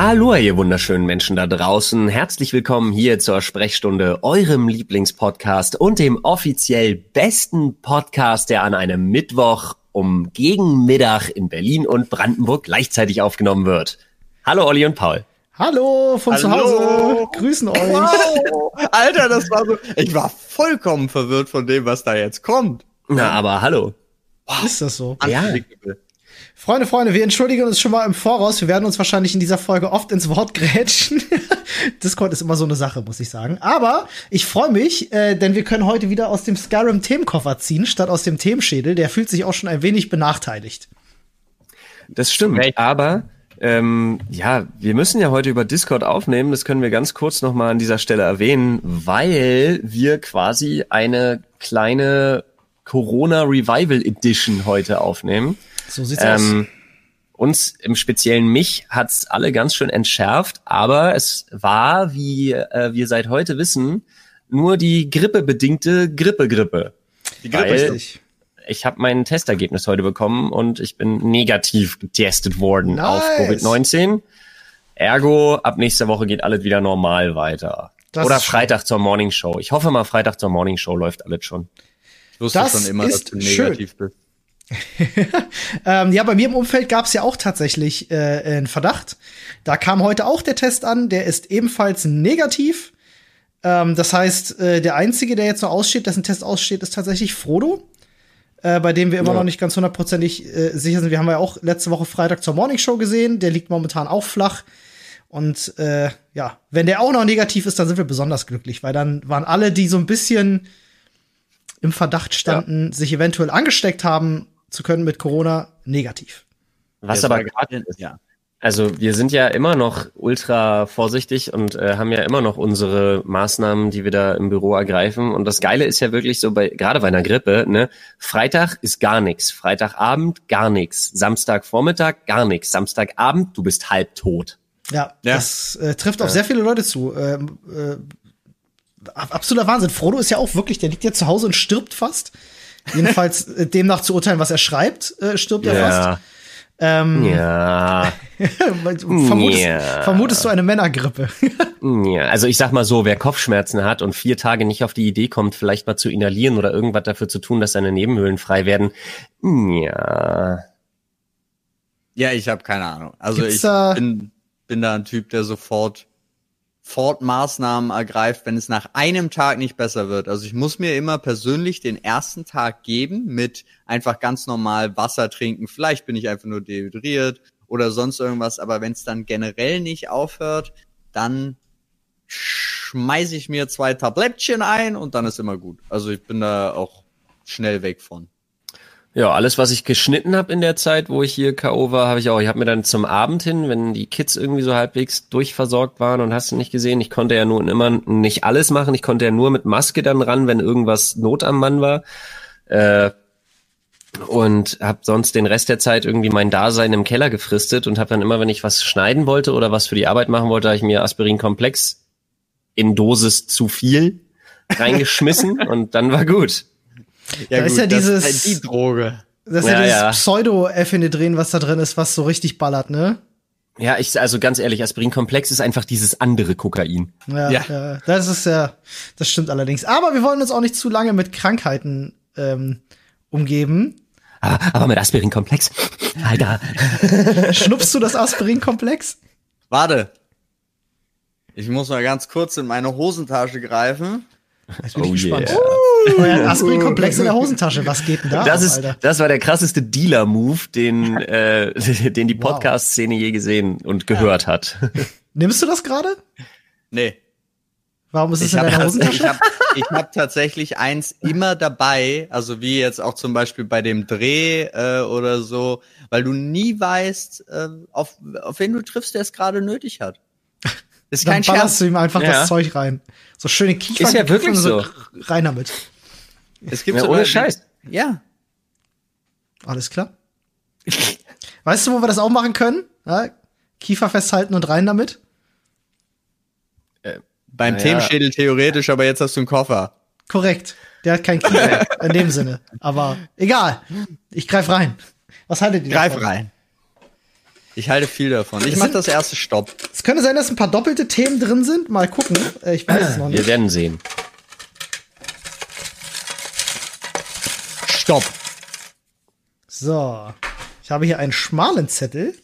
Hallo, ihr wunderschönen Menschen da draußen. Herzlich willkommen hier zur Sprechstunde, eurem Lieblingspodcast und dem offiziell besten Podcast, der an einem Mittwoch um gegen Mittag in Berlin und Brandenburg gleichzeitig aufgenommen wird. Hallo Olli und Paul. Hallo von Hallo. zu Hause. Grüßen euch. Wow. Alter, das war so. Ich war vollkommen verwirrt von dem, was da jetzt kommt. Na, aber hallo. Wow. Ist das so? Ja. Freunde, Freunde, wir entschuldigen uns schon mal im Voraus. Wir werden uns wahrscheinlich in dieser Folge oft ins Wort grätschen. Discord ist immer so eine Sache, muss ich sagen. Aber ich freue mich, äh, denn wir können heute wieder aus dem Skyrim-Themenkoffer ziehen, statt aus dem Themenschädel. Der fühlt sich auch schon ein wenig benachteiligt. Das stimmt, aber ähm, ja, wir müssen ja heute über Discord aufnehmen. Das können wir ganz kurz noch mal an dieser Stelle erwähnen, weil wir quasi eine kleine Corona Revival Edition heute aufnehmen. So sieht's ähm, aus. Uns im Speziellen mich hat's alle ganz schön entschärft, aber es war, wie äh, wir seit heute wissen, nur die grippebedingte Grippe-Grippe. Die Grippe ist nicht. Ich habe mein Testergebnis heute bekommen und ich bin negativ getestet worden nice. auf Covid-19. Ergo, ab nächster Woche geht alles wieder normal weiter. Das Oder Freitag zur Morning Show. Ich hoffe mal, Freitag zur Morning Show läuft alles schon. Ich wusste das schon immer, dass du negativ schön. bist. ähm, ja, bei mir im Umfeld gab es ja auch tatsächlich äh, einen Verdacht. Da kam heute auch der Test an, der ist ebenfalls negativ. Ähm, das heißt, äh, der Einzige, der jetzt noch aussteht, dessen Test aussteht, ist tatsächlich Frodo. Äh, bei dem wir immer ja. noch nicht ganz hundertprozentig äh, sicher sind. Wir haben ja auch letzte Woche Freitag zur Morning Show gesehen. Der liegt momentan auch flach. Und äh, ja, wenn der auch noch negativ ist, dann sind wir besonders glücklich, weil dann waren alle, die so ein bisschen im Verdacht standen, ja. sich eventuell angesteckt haben, zu können mit Corona negativ. Was aber gerade ist, ja. Also wir sind ja immer noch ultra vorsichtig und äh, haben ja immer noch unsere Maßnahmen, die wir da im Büro ergreifen. Und das Geile ist ja wirklich so bei gerade bei einer Grippe, ne? Freitag ist gar nichts, Freitagabend gar nichts, Samstagvormittag gar nichts, Samstagabend du bist halb tot. Ja, ja. das äh, trifft auf ja. sehr viele Leute zu. Ähm, äh, absoluter Wahnsinn. Frodo ist ja auch wirklich, der liegt ja zu Hause und stirbt fast. Jedenfalls äh, demnach zu urteilen, was er schreibt, äh, stirbt er ja. fast. Ähm, ja. vermutest, ja. vermutest du eine Männergrippe? ja, also ich sag mal so, wer Kopfschmerzen hat und vier Tage nicht auf die Idee kommt, vielleicht mal zu inhalieren oder irgendwas dafür zu tun, dass seine Nebenhöhlen frei werden, ja. Ja, ich habe keine Ahnung. Also Gibt's ich bin, bin da ein Typ, der sofort Fortmaßnahmen ergreift, wenn es nach einem Tag nicht besser wird. Also ich muss mir immer persönlich den ersten Tag geben mit einfach ganz normal Wasser trinken. Vielleicht bin ich einfach nur dehydriert oder sonst irgendwas. Aber wenn es dann generell nicht aufhört, dann schmeiße ich mir zwei Tablettchen ein und dann ist immer gut. Also ich bin da auch schnell weg von. Ja, alles, was ich geschnitten habe in der Zeit, wo ich hier K.O. war, habe ich auch. Ich habe mir dann zum Abend hin, wenn die Kids irgendwie so halbwegs durchversorgt waren und hast du nicht gesehen, ich konnte ja nun immer nicht alles machen. Ich konnte ja nur mit Maske dann ran, wenn irgendwas Not am Mann war. Äh, und habe sonst den Rest der Zeit irgendwie mein Dasein im Keller gefristet und habe dann immer, wenn ich was schneiden wollte oder was für die Arbeit machen wollte, habe ich mir Aspirin-Komplex in Dosis zu viel reingeschmissen und dann war gut. Ja, da gut, ist ja dieses. Ist halt die Droge. Das ist ja, ja dieses ja. Pseudo-Ephedrin, was da drin ist, was so richtig ballert, ne? Ja, ich, also ganz ehrlich, Aspirin-Komplex ist einfach dieses andere Kokain. Ja, ja, ja. Das ist ja, das stimmt allerdings. Aber wir wollen uns auch nicht zu lange mit Krankheiten ähm, umgeben. Aber, aber mit Aspirin-Komplex, Alter. Schnupfst du das Aspirin-Komplex? Warte. Ich muss mal ganz kurz in meine Hosentasche greifen. Jetzt bin oh ich gespannt. Yeah. Euer Aspirin-Komplex in der Hosentasche, was geht denn da? Das, ist, Alter? das war der krasseste Dealer-Move, den, äh, den die Podcast-Szene je gesehen und gehört ja. hat. Nimmst du das gerade? Nee. Warum ist es in deiner Hosentasche? Ich habe ich hab tatsächlich eins immer dabei, also wie jetzt auch zum Beispiel bei dem Dreh äh, oder so, weil du nie weißt, äh, auf, auf wen du triffst, der es gerade nötig hat. Ist dann kein ballerst Scherz. du ihm einfach ja. das Zeug rein. So schöne Kiefer. Ist ja wirklich so. Rein damit. Es gibt ja, ohne Scheiß. Ja. Alles klar. weißt du, wo wir das auch machen können? Ja? Kiefer festhalten und rein damit? Äh, Beim ja. Themenschädel theoretisch, aber jetzt hast du einen Koffer. Korrekt. Der hat kein Kiefer in dem Sinne. Aber egal. Ich greif rein. Was haltet ihr Greif davon? rein. Ich halte viel davon. Ich mache das erste Stopp. Es könnte sein, dass ein paar doppelte Themen drin sind. Mal gucken. Äh, ich weiß es noch nicht. Wir werden sehen. Stopp. So. Ich habe hier einen schmalen Zettel.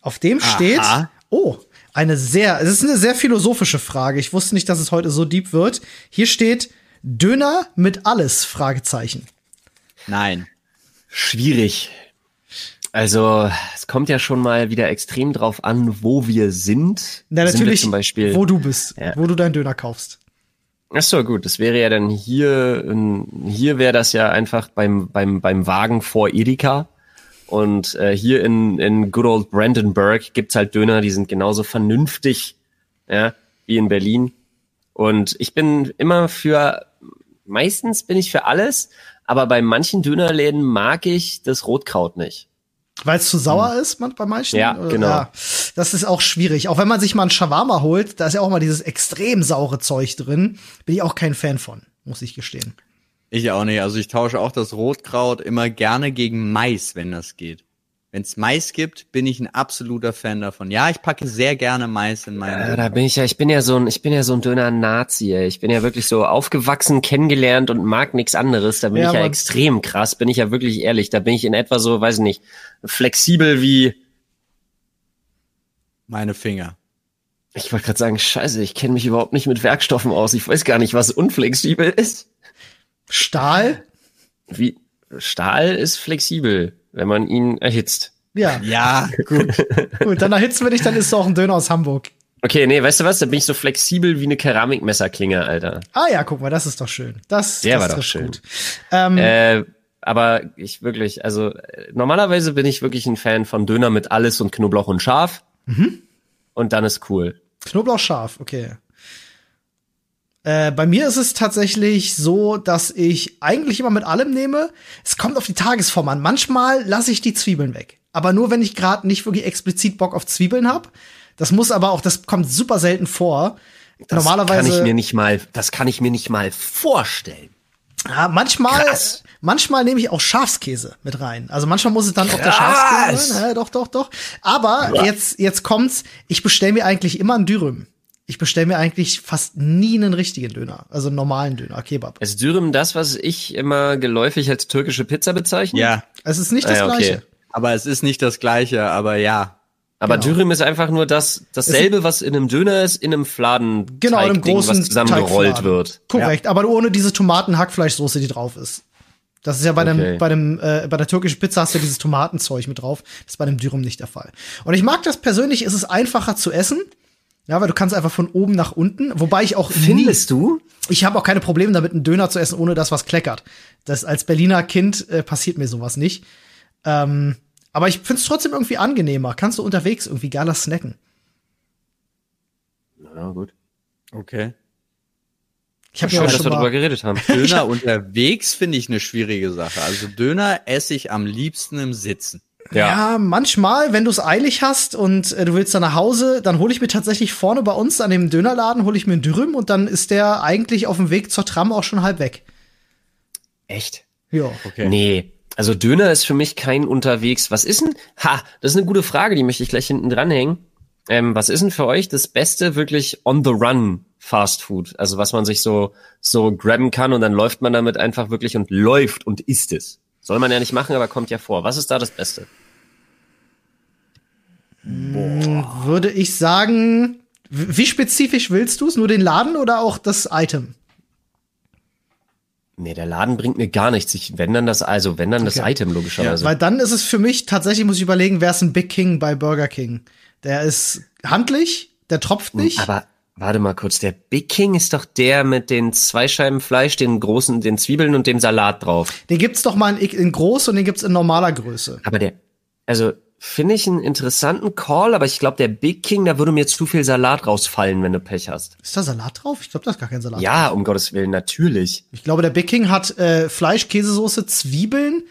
Auf dem steht. Aha. Oh, eine sehr. Es ist eine sehr philosophische Frage. Ich wusste nicht, dass es heute so deep wird. Hier steht Döner mit alles? Fragezeichen. Nein. Schwierig. Also, es kommt ja schon mal wieder extrem drauf an, wo wir sind. Na, natürlich, zum Beispiel, wo du bist, ja. wo du deinen Döner kaufst. Ach so, gut. Das wäre ja dann hier, hier wäre das ja einfach beim, beim, beim Wagen vor Edeka. Und äh, hier in, in good old Brandenburg gibt's halt Döner, die sind genauso vernünftig, ja, wie in Berlin. Und ich bin immer für, meistens bin ich für alles, aber bei manchen Dönerläden mag ich das Rotkraut nicht. Weil es zu sauer hm. ist man, bei manchen? Ja, genau. Ja, das ist auch schwierig. Auch wenn man sich mal ein Shawarma holt, da ist ja auch mal dieses extrem saure Zeug drin. Bin ich auch kein Fan von, muss ich gestehen. Ich auch nicht. Also ich tausche auch das Rotkraut immer gerne gegen Mais, wenn das geht. Wenn es Mais gibt, bin ich ein absoluter Fan davon. Ja, ich packe sehr gerne Mais in meine. Ja, da bin ich ja, ich bin ja so ein, ich bin ja so ein dünner Nazi. Ey. Ich bin ja wirklich so aufgewachsen, kennengelernt und mag nichts anderes. Da bin ja, ich ja extrem krass. Bin ich ja wirklich ehrlich. Da bin ich in etwa so, weiß nicht, flexibel wie meine Finger. Ich wollte gerade sagen, scheiße, ich kenne mich überhaupt nicht mit Werkstoffen aus. Ich weiß gar nicht, was unflexibel ist. Stahl? Wie? Stahl ist flexibel wenn man ihn erhitzt. Ja. Ja, gut. gut, dann erhitzen wir dich, dann ist es auch ein Döner aus Hamburg. Okay, nee, weißt du was? Da bin ich so flexibel wie eine Keramikmesserklinge, Alter. Ah ja, guck mal, das ist doch schön. Das, Der das war doch schön. Gut. Ähm, äh, aber ich wirklich, also normalerweise bin ich wirklich ein Fan von Döner mit alles und Knoblauch und Schaf. Mhm. Und dann ist cool. Knoblauch scharf, okay. Äh, bei mir ist es tatsächlich so, dass ich eigentlich immer mit allem nehme. Es kommt auf die Tagesform an. Manchmal lasse ich die Zwiebeln weg. Aber nur, wenn ich gerade nicht wirklich explizit Bock auf Zwiebeln habe. Das muss aber auch, das kommt super selten vor. Das Normalerweise. Kann ich mir nicht mal, das kann ich mir nicht mal vorstellen. Ja, manchmal, Krass. Manchmal nehme ich auch Schafskäse mit rein. Also manchmal muss es dann Krass. auch der Schafskäse sein. Ja, doch, doch, doch. Aber ja. jetzt, jetzt kommt's. Ich bestelle mir eigentlich immer ein Dürüm ich bestelle mir eigentlich fast nie einen richtigen Döner, also einen normalen Döner, Kebab. Ist Dürüm das, was ich immer geläufig als türkische Pizza bezeichne? Ja. Es ist nicht das ah, ja, okay. gleiche. Aber es ist nicht das gleiche, aber ja. Aber genau. Dürüm ist einfach nur das dasselbe, was in einem Döner ist, in einem Fladen genau, in einem großen was zusammengerollt wird. Korrekt, ja. aber ohne diese Tomaten-Hackfleischsoße, die drauf ist. Das ist ja bei okay. dem, bei dem, äh, bei der türkischen Pizza hast du ja dieses Tomatenzeug mit drauf. Das ist bei dem Dürüm nicht der Fall. Und ich mag das persönlich, ist es einfacher zu essen. Ja, weil du kannst einfach von oben nach unten, wobei ich auch findest nie, du? Ich habe auch keine Probleme damit, einen Döner zu essen, ohne dass was kleckert. Das als Berliner Kind äh, passiert mir sowas nicht. Ähm, aber ich find's trotzdem irgendwie angenehmer. Kannst du unterwegs irgendwie geiler snacken. Na gut. Okay. Ich habe ja schon, dass wir darüber geredet haben. Döner unterwegs finde ich eine schwierige Sache. Also Döner esse ich am liebsten im Sitzen. Ja. ja, manchmal, wenn du es eilig hast und äh, du willst dann nach Hause, dann hole ich mir tatsächlich vorne bei uns an dem Dönerladen, hole ich mir einen Dürüm und dann ist der eigentlich auf dem Weg zur Tram auch schon halb weg. Echt? Ja. Okay. Nee. Also Döner ist für mich kein unterwegs. Was ist denn? Ha, das ist eine gute Frage, die möchte ich gleich hinten dranhängen. Ähm, was ist denn für euch das beste wirklich on the run Fast Food? Also was man sich so so grabben kann und dann läuft man damit einfach wirklich und läuft und isst es. Soll man ja nicht machen, aber kommt ja vor. Was ist da das Beste? Boah. Würde ich sagen, wie spezifisch willst du es? Nur den Laden oder auch das Item? Nee, der Laden bringt mir gar nichts. Ich, wenn dann das, also wenn dann okay. das Item logischerweise. Ja, weil dann ist es für mich tatsächlich, muss ich überlegen, wer ist ein Big King bei Burger King? Der ist handlich, der tropft nicht. Aber warte mal kurz, der Big King ist doch der mit den zwei Scheiben Fleisch, den großen, den Zwiebeln und dem Salat drauf. Den gibt's doch mal in, in groß und den gibt's in normaler Größe. Aber der, also Finde ich einen interessanten Call, aber ich glaube, der Big King, da würde mir zu viel Salat rausfallen, wenn du Pech hast. Ist da Salat drauf? Ich glaube, da ist gar kein Salat ja, drauf. um Gottes Willen, natürlich. Ich glaube, der Big King hat äh, Fleisch, Käsesoße, Zwiebeln.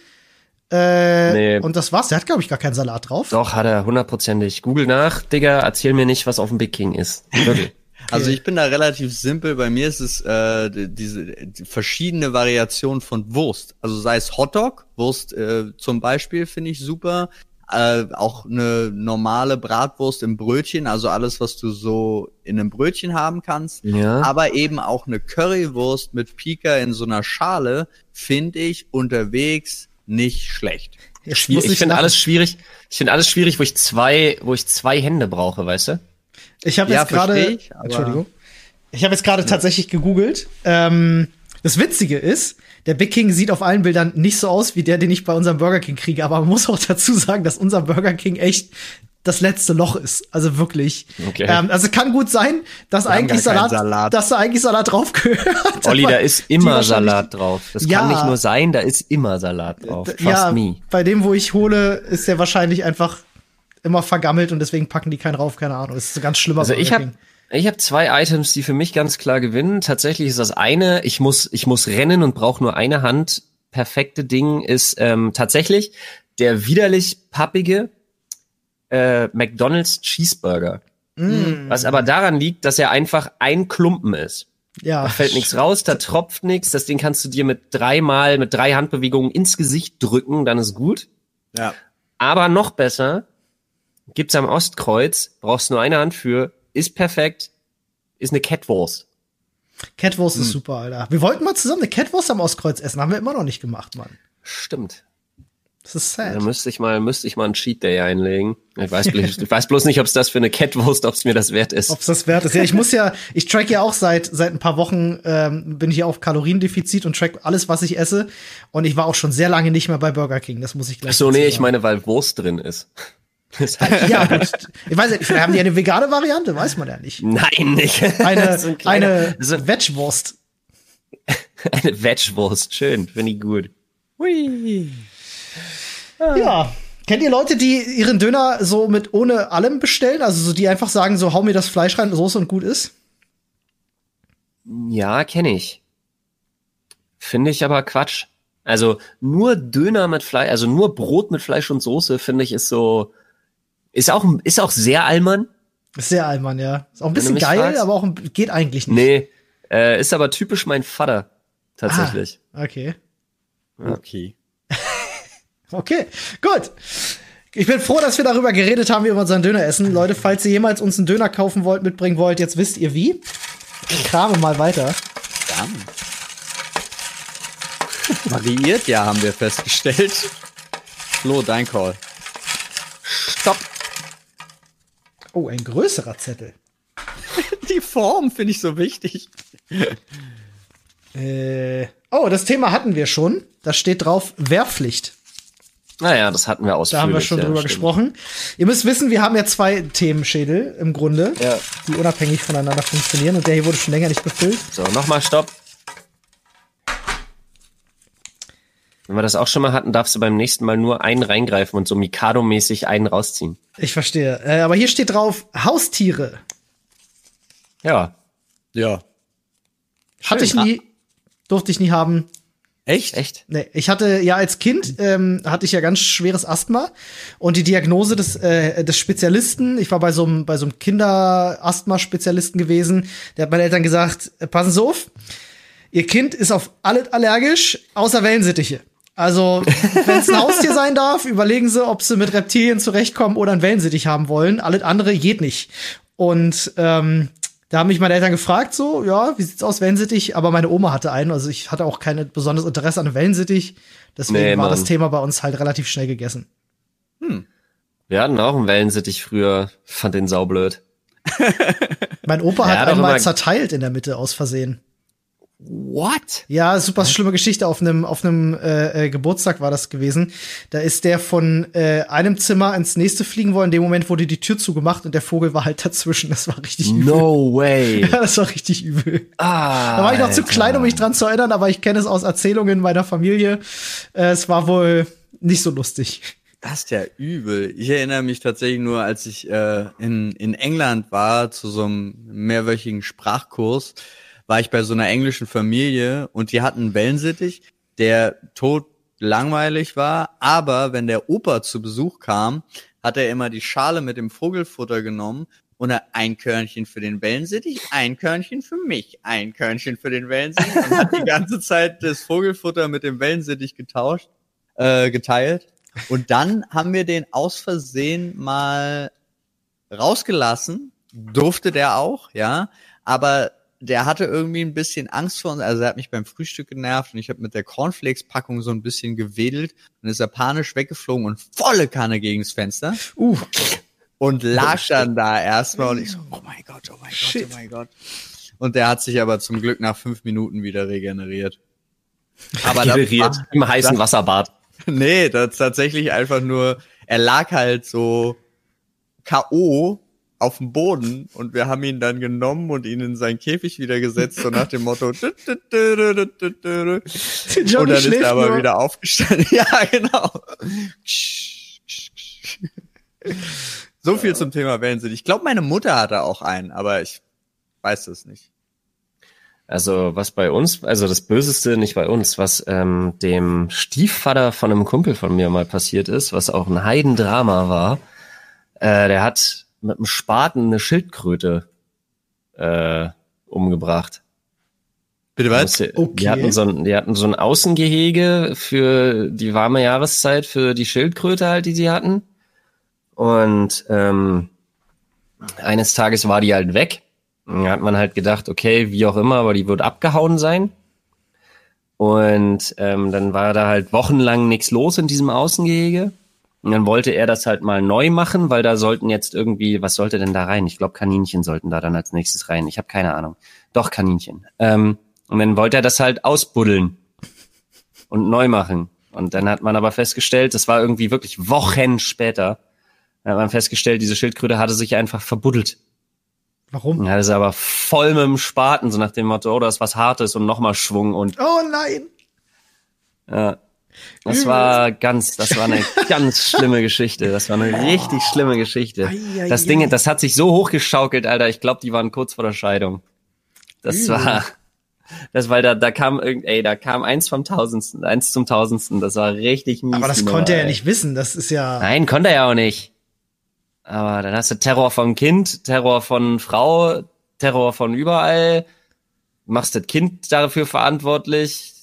Äh, nee. Und das war's. Der hat, glaube ich, gar keinen Salat drauf. Doch, hat er hundertprozentig. Google nach, Digga, erzähl mir nicht, was auf dem Big King ist. Wirklich. Also ich bin da relativ simpel. Bei mir ist es äh, diese die verschiedene Variation von Wurst. Also sei es Hotdog, Wurst äh, zum Beispiel finde ich super äh, auch eine normale Bratwurst im Brötchen, also alles, was du so in einem Brötchen haben kannst. Ja. Aber eben auch eine Currywurst mit Pika in so einer Schale finde ich unterwegs nicht schlecht. Ich, ich finde alles schwierig. Ich finde alles schwierig, wo ich zwei, wo ich zwei Hände brauche, weißt du? Ich habe ja, jetzt gerade, Entschuldigung, ich habe jetzt gerade ja. tatsächlich gegoogelt. Ähm, das Witzige ist, der Big King sieht auf allen Bildern nicht so aus wie der, den ich bei unserem Burger King kriege. Aber man muss auch dazu sagen, dass unser Burger King echt das letzte Loch ist. Also wirklich. Okay. Ähm, also kann gut sein, dass eigentlich Salat, Salat, dass da eigentlich Salat drauf gehört. Olli, da ist immer Salat drauf. Das ja, kann nicht nur sein, da ist immer Salat drauf. Trust ja, me. Bei dem, wo ich hole, ist der wahrscheinlich einfach immer vergammelt und deswegen packen die keinen rauf, keine Ahnung. Das ist so ganz schlimmer. Also ich habe ich habe zwei Items, die für mich ganz klar gewinnen. Tatsächlich ist das eine, ich muss, ich muss rennen und brauche nur eine Hand. Perfekte Ding ist ähm, tatsächlich der widerlich pappige äh, McDonald's Cheeseburger. Mm. Was aber daran liegt, dass er einfach ein Klumpen ist. Ja. Da fällt nichts raus, da tropft nichts. Das Ding kannst du dir mit dreimal, mit drei Handbewegungen ins Gesicht drücken, dann ist gut. Ja. Aber noch besser, gibt's am Ostkreuz, brauchst nur eine Hand für, ist perfekt, ist eine Catwurst. Catwurst hm. ist super, Alter. Wir wollten mal zusammen eine Catwurst am Ostkreuz essen, haben wir immer noch nicht gemacht, Mann. Stimmt. Das ist sad. Da müsste ich mal, müsste ich mal einen Cheat Day einlegen. Ich weiß, ich weiß bloß nicht, ob es das für eine Catwurst, ob es mir das wert ist. Ob es das wert ist. Ja, ich muss ja, ich track ja auch seit seit ein paar Wochen ähm, bin ich ja auf Kaloriendefizit und track alles, was ich esse. Und ich war auch schon sehr lange nicht mehr bei Burger King. Das muss ich gleich. Ach so, nee, ich meine, weil Wurst drin ist. ja, gut. Ich weiß nicht, vielleicht haben die eine vegane Variante, weiß man ja nicht. Nein, nicht. Eine, ein kleiner, eine Vegwurst. eine Vegwurst, schön, finde ich gut. Hui. Ja. Kennt ihr Leute, die ihren Döner so mit ohne allem bestellen? Also so, die einfach sagen, so hau mir das Fleisch rein, Soße und gut ist? Ja, kenne ich. Finde ich aber Quatsch. Also nur Döner mit Fleisch, also nur Brot mit Fleisch und Soße, finde ich, ist so, ist auch, ist auch sehr Allmann. Ist sehr Allmann, ja. Ist auch ein bisschen geil, fragst. aber auch geht eigentlich nicht. Nee, äh, ist aber typisch mein Vater. Tatsächlich. Ah, okay. Ja. Okay. Okay, gut. Ich bin froh, dass wir darüber geredet haben, wie wir unseren Döner essen. Leute, falls ihr jemals uns einen Döner kaufen wollt, mitbringen wollt, jetzt wisst ihr wie. Ich krame mal weiter. Dann. Variiert, ja, haben wir festgestellt. Flo, dein Call. Stopp. Oh, ein größerer Zettel. Die Form finde ich so wichtig. äh, oh, das Thema hatten wir schon. Da steht drauf Wehrpflicht. Naja, das hatten wir ausführlich. Da haben wir schon ja, drüber stimmt. gesprochen. Ihr müsst wissen, wir haben ja zwei Themenschädel im Grunde, ja. die unabhängig voneinander funktionieren. Und der hier wurde schon länger nicht befüllt. So, nochmal Stopp. Wenn wir das auch schon mal hatten, darfst du beim nächsten Mal nur einen reingreifen und so Mikado-mäßig einen rausziehen. Ich verstehe. Äh, aber hier steht drauf Haustiere. Ja. Ja. Schön. Hatte ich nie, durfte ich nie haben. Echt? Echt? Nee, ich hatte ja als Kind ähm, hatte ich ja ganz schweres Asthma und die Diagnose des äh, des Spezialisten, ich war bei so einem bei so einem Kinderasthma-Spezialisten gewesen, der hat meinen Eltern gesagt, äh, passen Sie auf, Ihr Kind ist auf alles allergisch, außer Wellensittiche. Also, wenn es ein Haustier sein darf, überlegen sie, ob sie mit Reptilien zurechtkommen oder ein Wellensittich haben wollen. Alles andere geht nicht. Und ähm, da haben mich meine Eltern gefragt, so, ja, wie sieht's aus, Wellensittich? Aber meine Oma hatte einen, also ich hatte auch kein besonderes Interesse an Wellensittich. Deswegen nee, war das Thema bei uns halt relativ schnell gegessen. Hm. Wir hatten auch einen Wellensittich früher, fand den saublöd. mein Opa ja, hat einmal zerteilt in der Mitte aus Versehen. What? Ja, super schlimme Geschichte. Auf einem auf einem äh, äh, Geburtstag war das gewesen. Da ist der von äh, einem Zimmer ins nächste fliegen wollen. In dem Moment wurde die Tür zugemacht und der Vogel war halt dazwischen. Das war richtig übel. No way. Ja, das war richtig übel. Ah, da war ich noch zu klein, um mich dran zu erinnern, aber ich kenne es aus Erzählungen meiner Familie. Äh, es war wohl nicht so lustig. Das ist ja übel. Ich erinnere mich tatsächlich nur, als ich äh, in, in England war, zu so einem mehrwöchigen Sprachkurs war ich bei so einer englischen Familie und die hatten einen Wellensittich, der tot langweilig war, aber wenn der Opa zu Besuch kam, hat er immer die Schale mit dem Vogelfutter genommen und ein Körnchen für den Wellensittich, ein Körnchen für mich, ein Körnchen für den Wellensittich und hat die ganze Zeit das Vogelfutter mit dem Wellensittich getauscht, äh, geteilt. Und dann haben wir den aus Versehen mal rausgelassen. Durfte der auch, ja. Aber der hatte irgendwie ein bisschen Angst vor uns. Also er hat mich beim Frühstück genervt und ich habe mit der Cornflakes-Packung so ein bisschen gewedelt und ist er panisch weggeflogen und volle Kanne gegens Fenster. Uh. Und lag dann da erstmal und ich so, oh mein Gott, oh mein Shit. Gott, oh mein Gott. Und der hat sich aber zum Glück nach fünf Minuten wieder regeneriert. Aber regeneriert im heißen das, Wasserbad. Nee, das tatsächlich einfach nur, er lag halt so K.O auf dem Boden und wir haben ihn dann genommen und ihn in seinen Käfig wieder gesetzt, so nach dem Motto. und dann ist er aber nur. wieder aufgestanden. ja, genau. so viel zum Thema Wellensinn. Ich glaube, meine Mutter hatte auch einen, aber ich weiß es nicht. Also was bei uns, also das Böseste nicht bei uns, was ähm, dem Stiefvater von einem Kumpel von mir mal passiert ist, was auch ein Heidendrama war. Äh, der hat mit einem Spaten eine Schildkröte äh, umgebracht. Bitte was? Okay. Die hatten, so ein, die hatten so ein Außengehege für die warme Jahreszeit für die Schildkröte halt, die sie hatten. Und ähm, eines Tages war die halt weg. Und da hat man halt gedacht, okay, wie auch immer, aber die wird abgehauen sein. Und ähm, dann war da halt wochenlang nichts los in diesem Außengehege. Und dann wollte er das halt mal neu machen, weil da sollten jetzt irgendwie, was sollte denn da rein? Ich glaube, Kaninchen sollten da dann als nächstes rein. Ich habe keine Ahnung. Doch, Kaninchen. Ähm, und dann wollte er das halt ausbuddeln und neu machen. Und dann hat man aber festgestellt, das war irgendwie wirklich Wochen später, dann hat man festgestellt, diese Schildkröte hatte sich einfach verbuddelt. Warum? Ja, das ist aber voll mit dem Spaten, so nach dem Motto, oh, das ist was Hartes und nochmal Schwung und. Oh nein! Ja, das war ganz, das war eine ganz schlimme Geschichte. Das war eine richtig schlimme Geschichte. Das Ding, das hat sich so hochgeschaukelt, Alter. Ich glaube, die waren kurz vor der Scheidung. Das war, das weil da, da kam irgend, ey, da kam eins vom Tausendsten, eins zum Tausendsten. Das war richtig mies. Aber das konnte er ja nicht wissen. Das ist ja. Nein, konnte er ja auch nicht. Aber dann hast du Terror vom Kind, Terror von Frau, Terror von überall. Machst das Kind dafür verantwortlich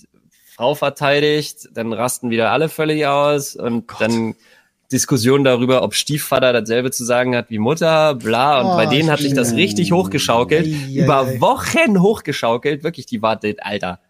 Frau verteidigt, dann rasten wieder alle völlig aus und oh dann Diskussion darüber, ob Stiefvater dasselbe zu sagen hat wie Mutter, bla. Und oh, bei denen hat sich das richtig hochgeschaukelt. Ei, über ei, Wochen hochgeschaukelt. Wirklich, die wartet, Alter.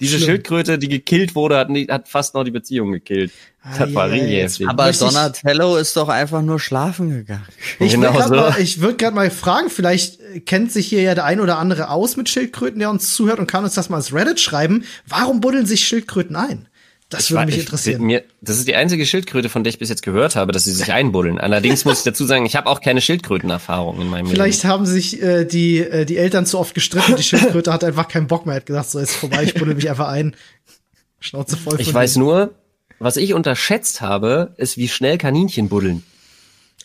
Diese Schlimm. Schildkröte, die gekillt wurde, hat, hat fast noch die Beziehung gekillt. Das war richtig heftig. Aber Donatello ist doch einfach nur schlafen gegangen. Ich genau würde so. ich würd gerade mal fragen, vielleicht kennt sich hier ja der ein oder andere aus mit Schildkröten, der uns zuhört und kann uns das mal als Reddit schreiben. Warum buddeln sich Schildkröten ein? Das würde mich interessieren. Ich, mir, das ist die einzige Schildkröte, von der ich bis jetzt gehört habe, dass sie sich einbuddeln. Allerdings muss ich dazu sagen, ich habe auch keine Schildkrötenerfahrung in meinem Vielleicht Leben. haben sich äh, die, äh, die Eltern zu oft gestritten. Die Schildkröte hat einfach keinen Bock mehr. Hat gesagt, so ist vorbei, ich buddel mich einfach ein. Schnauze voll. Ich weiß nur, was ich unterschätzt habe, ist, wie schnell Kaninchen buddeln.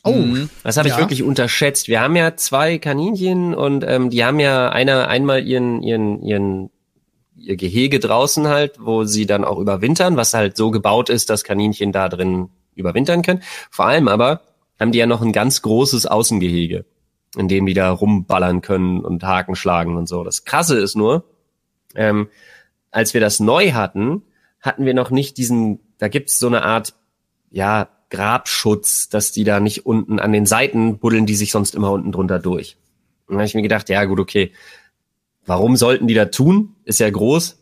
Oh, mhm. das habe ich ja. wirklich unterschätzt. Wir haben ja zwei Kaninchen und ähm, die haben ja einer einmal ihren ihren ihren ihr Gehege draußen halt, wo sie dann auch überwintern, was halt so gebaut ist, dass Kaninchen da drin überwintern können. Vor allem aber haben die ja noch ein ganz großes Außengehege, in dem die da rumballern können und Haken schlagen und so. Das Krasse ist nur, ähm, als wir das neu hatten, hatten wir noch nicht diesen, da gibt's so eine Art, ja, Grabschutz, dass die da nicht unten an den Seiten buddeln, die sich sonst immer unten drunter durch. Und dann habe ich mir gedacht, ja gut, okay, Warum sollten die da tun? Ist ja groß.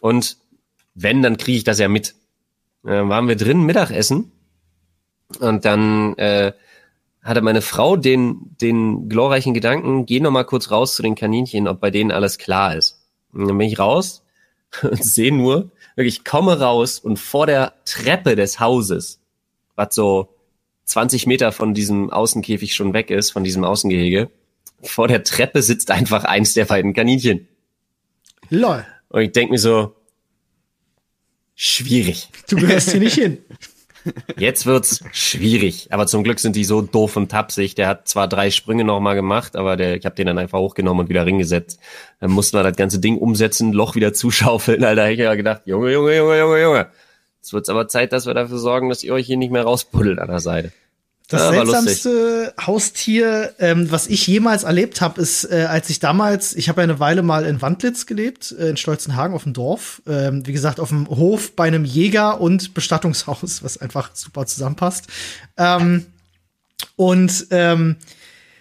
Und wenn, dann kriege ich das ja mit. Dann waren wir drin Mittagessen und dann äh, hatte meine Frau den, den glorreichen Gedanken, geh noch mal kurz raus zu den Kaninchen, ob bei denen alles klar ist. Und dann bin ich raus und sehe nur, wirklich, ich komme raus und vor der Treppe des Hauses, was so 20 Meter von diesem Außenkäfig schon weg ist, von diesem Außengehege, vor der Treppe sitzt einfach eins der beiden Kaninchen. Lol. Und ich denk mir so, schwierig. Du gehörst hier nicht hin. Jetzt wird's schwierig, aber zum Glück sind die so doof und tapsig. Der hat zwar drei Sprünge nochmal gemacht, aber der, ich habe den dann einfach hochgenommen und wieder ringesetzt. Dann mussten wir das ganze Ding umsetzen, Loch wieder zuschaufeln. Alter, ich habe gedacht, Junge, Junge, Junge, Junge, Junge. Jetzt wird's aber Zeit, dass wir dafür sorgen, dass ihr euch hier nicht mehr rausbuddelt an der Seite. Das ja, seltsamste Haustier, ähm, was ich jemals erlebt habe, ist, äh, als ich damals, ich habe ja eine Weile mal in Wandlitz gelebt, äh, in Stolzenhagen auf dem Dorf. Ähm, wie gesagt, auf dem Hof bei einem Jäger und Bestattungshaus, was einfach super zusammenpasst. Ähm, und ähm,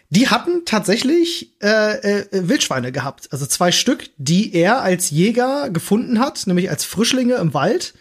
die hatten tatsächlich äh, äh, Wildschweine gehabt, also zwei Stück, die er als Jäger gefunden hat, nämlich als Frischlinge im Wald,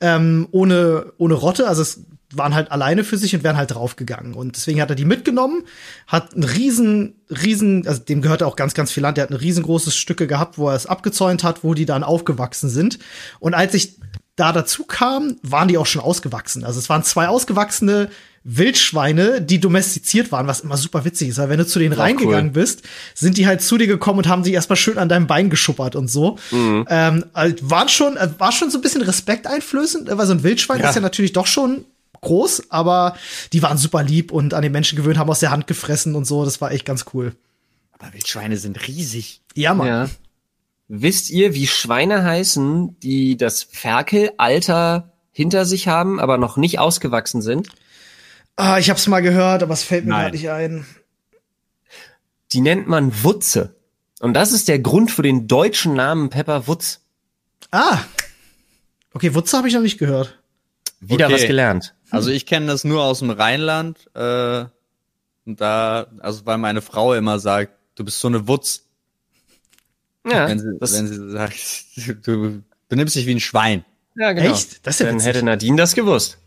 ähm, ohne ohne Rotte. Also es waren halt alleine für sich und wären halt draufgegangen. Und deswegen hat er die mitgenommen, hat ein riesen, riesen, also dem gehörte auch ganz, ganz viel Land. Der hat ein riesengroßes Stücke gehabt, wo er es abgezäunt hat, wo die dann aufgewachsen sind. Und als ich da dazu kam, waren die auch schon ausgewachsen. Also es waren zwei ausgewachsene Wildschweine, die domestiziert waren, was immer super witzig ist, weil wenn du zu denen reingegangen cool. bist, sind die halt zu dir gekommen und haben sich erstmal schön an deinem Bein geschuppert und so. Mhm. Ähm, also waren schon, äh, war schon so ein bisschen respekteinflößend, weil so ein Wildschwein ja. ist ja natürlich doch schon groß, aber die waren super lieb und an den Menschen gewöhnt, haben aus der Hand gefressen und so. Das war echt ganz cool. Aber Wildschweine sind riesig. Ja, Mann. Ja. Wisst ihr, wie Schweine heißen, die das Ferkelalter hinter sich haben, aber noch nicht ausgewachsen sind? Ah, ich hab's mal gehört, aber es fällt mir gar nicht ein. Die nennt man Wutze. Und das ist der Grund für den deutschen Namen Pepper Wutz. Ah. Okay, Wutze habe ich noch nicht gehört. Wieder okay. was gelernt. Also ich kenne das nur aus dem Rheinland. Äh, und da, also weil meine Frau immer sagt, du bist so eine Wutz. Ja. Wenn sie, wenn sie sagt, du benimmst dich wie ein Schwein. Ja, genau. Echt? Das ist ja Dann hätte Nadine das gewusst.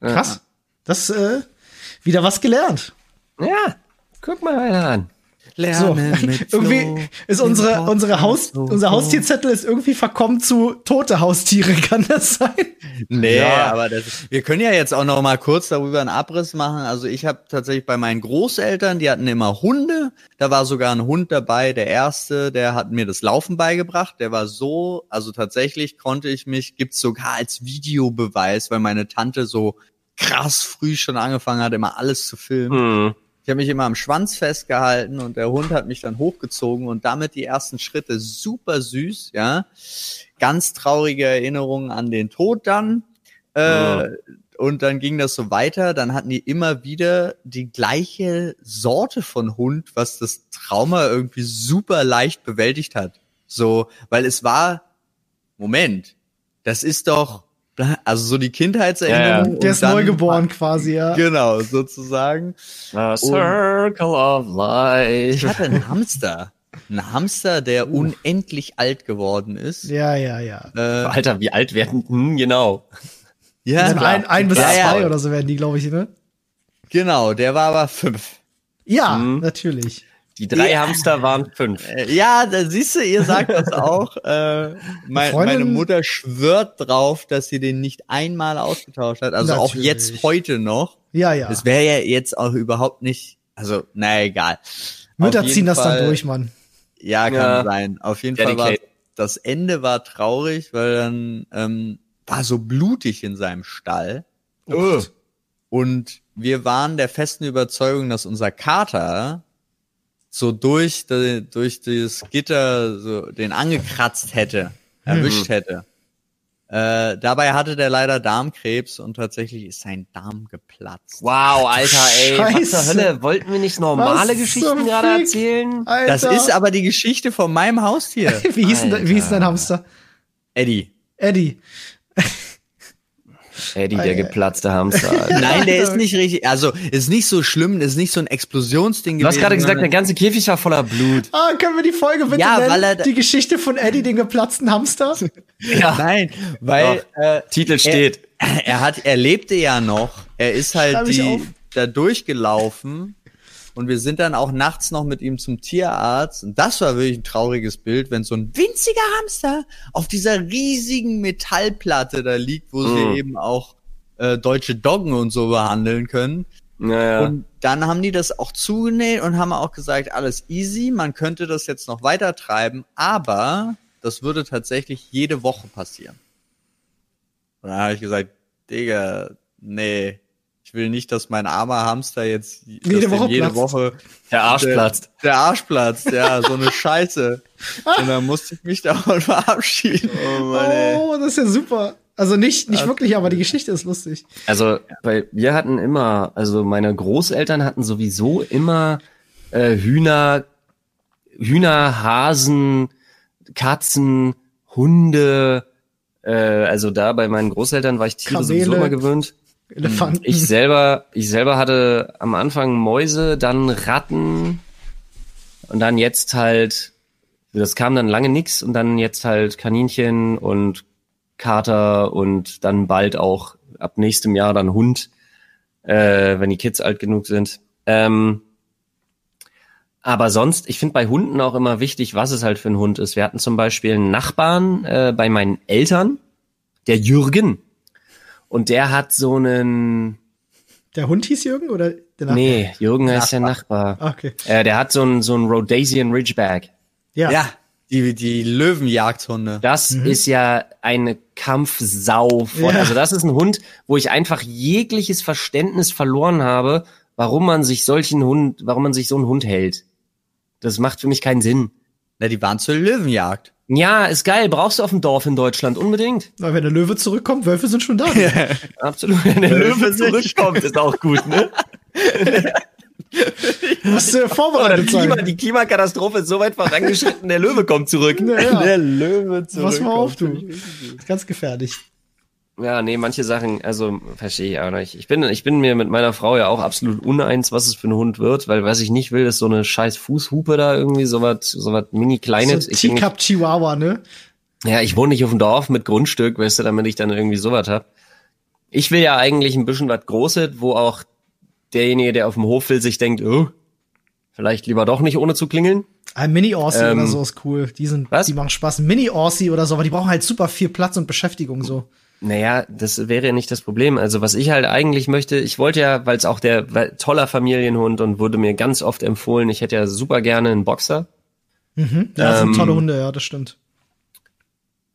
Krass. Das äh, wieder was gelernt. Ja, guck mal einer an. Lernen so. mit irgendwie ist unsere unsere Haus unser Haustierzettel ist irgendwie verkommen zu tote Haustiere kann das sein? Nee, ja. aber das, wir können ja jetzt auch noch mal kurz darüber einen Abriss machen. Also ich habe tatsächlich bei meinen Großeltern, die hatten immer Hunde. Da war sogar ein Hund dabei, der erste, der hat mir das Laufen beigebracht. Der war so, also tatsächlich konnte ich mich, gibt's sogar als Videobeweis, weil meine Tante so krass früh schon angefangen hat, immer alles zu filmen. Mhm ich habe mich immer am Schwanz festgehalten und der Hund hat mich dann hochgezogen und damit die ersten Schritte super süß, ja. Ganz traurige Erinnerungen an den Tod dann. Äh, Und dann ging das so weiter. Dann hatten die immer wieder die gleiche Sorte von Hund, was das Trauma irgendwie super leicht bewältigt hat. So, weil es war, Moment, das ist doch also so die Kindheitserinnerung. Ja, Der ist neugeboren quasi, ja. Genau, sozusagen. A circle of life. Ich hatte einen Hamster. Ein Hamster, der uh. unendlich alt geworden ist. Ja, ja, ja. Äh, Alter, wie alt werden? Hm, genau. Ja, ein, ein bis ja, zwei ja. oder so werden die, glaube ich, ne? Genau, der war aber fünf. Ja, mhm. natürlich. Die drei ja. Hamster waren fünf. Äh, ja, da siehst du, ihr sagt das auch. Äh, mein, meine Mutter schwört drauf, dass sie den nicht einmal ausgetauscht hat. Also Natürlich. auch jetzt heute noch. Ja, ja. Es wäre ja jetzt auch überhaupt nicht. Also, na egal. Mütter ziehen das Fall, dann durch, Mann. Ja, kann ja. sein. Auf jeden Fall war das Ende war traurig, weil dann ähm, war so blutig in seinem Stall. Oh. Und wir waren der festen Überzeugung, dass unser Kater so durch, durch das Gitter so den angekratzt hätte, erwischt mhm. hätte. Äh, dabei hatte der leider Darmkrebs und tatsächlich ist sein Darm geplatzt. Wow, Alter, ey, Scheiße. was zur Hölle? Wollten wir nicht normale was Geschichten gerade erzählen? Alter. Das ist aber die Geschichte von meinem Haustier. wie, hieß denn, wie hieß dein Hamster? Eddie. Eddie. Eddie, der geplatzte Hamster. Nein, der ist nicht richtig. Also, ist nicht so schlimm, ist nicht so ein Explosionsding gewesen. Du hast gerade gesagt, der ganze Käfig war voller Blut. Ah, können wir die Folge bitte ja, nennen? Weil er die Geschichte von Eddie, den geplatzten Hamster? ja. Nein, weil äh, Titel steht. Er, er, hat, er lebte ja noch. Er ist halt die, da durchgelaufen und wir sind dann auch nachts noch mit ihm zum Tierarzt. Und das war wirklich ein trauriges Bild, wenn so ein winziger Hamster auf dieser riesigen Metallplatte da liegt, wo mm. sie eben auch äh, deutsche Doggen und so behandeln können. Naja. Und dann haben die das auch zugenäht und haben auch gesagt, alles easy, man könnte das jetzt noch weiter treiben, aber das würde tatsächlich jede Woche passieren. Und dann habe ich gesagt, Digga, nee, ich will nicht, dass mein armer Hamster jetzt jede, Woche, jede Woche der Arsch der, platzt. Der Arsch platzt, ja, so eine Scheiße. Und dann musste ich mich davon verabschieden. Oh, Mann, oh das ist ja super. Also nicht, nicht wirklich, aber die Geschichte ist lustig. Also, weil wir hatten immer, also meine Großeltern hatten sowieso immer äh, Hühner, Hühner, Hasen, Katzen, Hunde. Äh, also da bei meinen Großeltern war ich Tiere Kamele. sowieso immer gewöhnt. Elefanten. Ich selber, ich selber hatte am Anfang Mäuse, dann Ratten und dann jetzt halt, das kam dann lange nix und dann jetzt halt Kaninchen und Kater und dann bald auch ab nächstem Jahr dann Hund, äh, wenn die Kids alt genug sind. Ähm, aber sonst, ich finde bei Hunden auch immer wichtig, was es halt für ein Hund ist. Wir hatten zum Beispiel einen Nachbarn äh, bei meinen Eltern, der Jürgen. Und der hat so einen, Der Hund hieß Jürgen oder der Nachbar? nee, Jürgen heißt der Nachbar. Ah, Okay. Äh, der hat so einen, so einen Rhodesian Ridgeback. Ja. Ja, die, die Löwenjagdhunde. Das ist ja eine Kampfsau von, Ja. also das ist ein Hund, wo ich einfach jegliches Verständnis verloren habe, warum man sich solchen Hund, warum man sich so einen Hund hält. Das macht für mich keinen Sinn. Na, die waren zur Löwenjagd. Ja, ist geil, brauchst du auf dem Dorf in Deutschland unbedingt. Weil wenn der Löwe zurückkommt, Wölfe sind schon da. Absolut. Wenn der Löwe zurückkommt, ist auch gut, ne? Musst du vorbereitet Klima, sein. die Klimakatastrophe ist so weit vorangeschritten, der Löwe kommt zurück. Ja, ja. Der Löwe Pass mal auf, du. Ist ganz gefährlich. Ja, nee, manche Sachen, also verstehe ich auch nicht. Ich bin, ich bin mir mit meiner Frau ja auch absolut uneins, was es für ein Hund wird, weil was ich nicht will, ist so eine scheiß Fußhupe da irgendwie, so was, so was mini kleines. So Teacup Chihuahua, ne? ja, ich wohne nicht auf dem Dorf mit Grundstück, weißt du, damit ich dann irgendwie sowas hab. Ich will ja eigentlich ein bisschen was Großes, wo auch derjenige, der auf dem Hof will, sich denkt, oh, vielleicht lieber doch nicht ohne zu klingeln. Ein Mini-Orsi Ähm, oder so ist cool. Die sind, was? die machen Spaß. Ein Mini-Orsi oder so, aber die brauchen halt super viel Platz und Beschäftigung so. Naja, das wäre ja nicht das Problem. Also was ich halt eigentlich möchte, ich wollte ja, weil es auch der weil, toller Familienhund und wurde mir ganz oft empfohlen, ich hätte ja super gerne einen Boxer. Mhm. Ja, das Ähm, sind tolle Hunde, ja, das stimmt.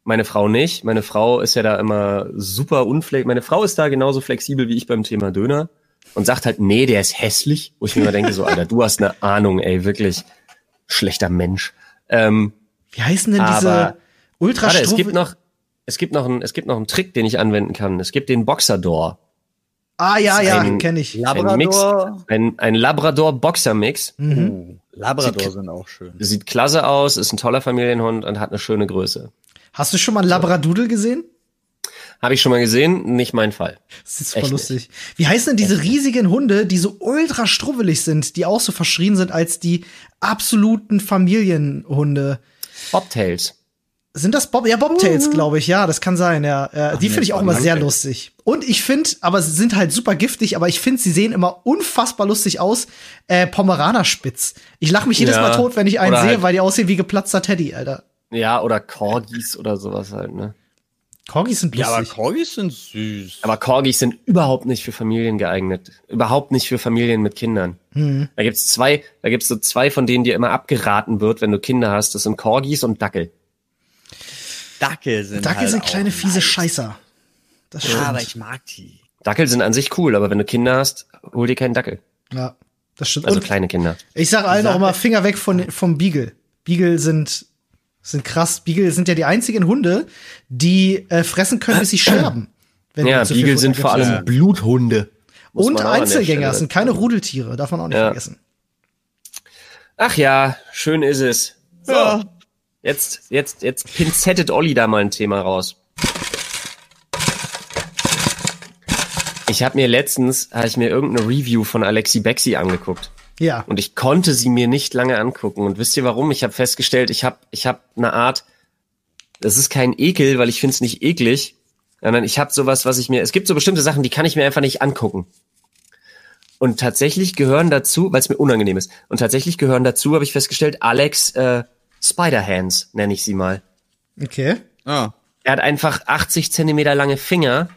Meine Frau nicht. Meine Frau ist ja da immer super unflexibel. Meine Frau ist da genauso flexibel wie ich beim Thema Döner und sagt halt, nee, der ist hässlich. Wo ich mir immer denke, so, Alter, du hast eine Ahnung, ey, wirklich schlechter Mensch. Ähm, Wie heißen denn diese ultra warte, es gibt noch, es gibt noch einen, es gibt noch einen Trick, den ich anwenden kann. Es gibt den Boxerdor. Ah, ja, ja, kenne ich. Ein Mix, ein, ein Labrador-Boxer-Mix. Mhm. Oh, Labrador sind auch schön. Sieht klasse aus, ist ein toller Familienhund und hat eine schöne Größe. Hast du schon mal einen Labradoodle gesehen? Habe ich schon mal gesehen, nicht mein Fall. Das ist super Echt lustig. Wie heißen denn diese riesigen Hunde, die so ultra strubbelig sind, die auch so verschrien sind als die absoluten Familienhunde? Bobtails. Sind das Bob? Ja, Bobtails, glaube ich. Ja, das kann sein. Ja, äh, die finde ich auch immer sehr lustig. Und ich finde, aber sie sind halt super giftig. Aber ich finde, sie sehen immer unfassbar lustig aus. Äh, Pomeranerspitz. Ich lache mich jedes Ja. Mal tot, wenn ich einen Oder sehe, halt- weil die aussehen wie geplatzter Teddy, Alter. Ja, oder Corgis oder sowas halt, ne? Corgis sind Ja, aber lustig. Corgis sind süß. Aber Corgis sind überhaupt nicht für Familien geeignet. Überhaupt nicht für Familien mit Kindern. Hm. Da gibt's zwei, da gibt's so zwei, von denen dir immer abgeraten wird, wenn du Kinder hast. Das sind Corgis und Dackel. Dackel sind Dackel halt sind auch kleine fiese nice. Scheißer. Das Ja, stimmt. aber ich mag die. Dackel sind an sich cool, aber wenn du Kinder hast, hol dir keinen Dackel. Ja, das stimmt. Also Und kleine Kinder. ich sag allen auch immer Finger weg von, vom Beagle. Beagle sind, sind krass. Beagle sind ja die einzigen Hunde, die äh, fressen können, bis sie sterben. wenn Ja, Beagle sind vor allem Bluthunde. Muss Und Einzelgänger, sind keine Rudeltiere, darf man auch nicht Ja. vergessen. Ach ja, schön ist es. So, Ja. Jetzt, jetzt, jetzt pinzettet Olli da mal ein Thema raus. Ich habe mir letztens, habe ich mir irgendeine Review von Alexi Bexi angeguckt. Ja. Und ich konnte sie mir nicht lange angucken. Und wisst ihr warum? Ich habe festgestellt, ich habe ich hab eine Art, das ist kein Ekel, weil ich finde es nicht eklig, sondern ich habe sowas, was ich mir, es gibt so bestimmte Sachen, die kann ich mir einfach nicht angucken. Und tatsächlich gehören dazu, weil es mir unangenehm ist, und tatsächlich gehören dazu, habe ich festgestellt, Alex äh, Spider-Hands, nenne ich sie mal. Okay. Ah. Er hat einfach 80 Zentimeter lange Finger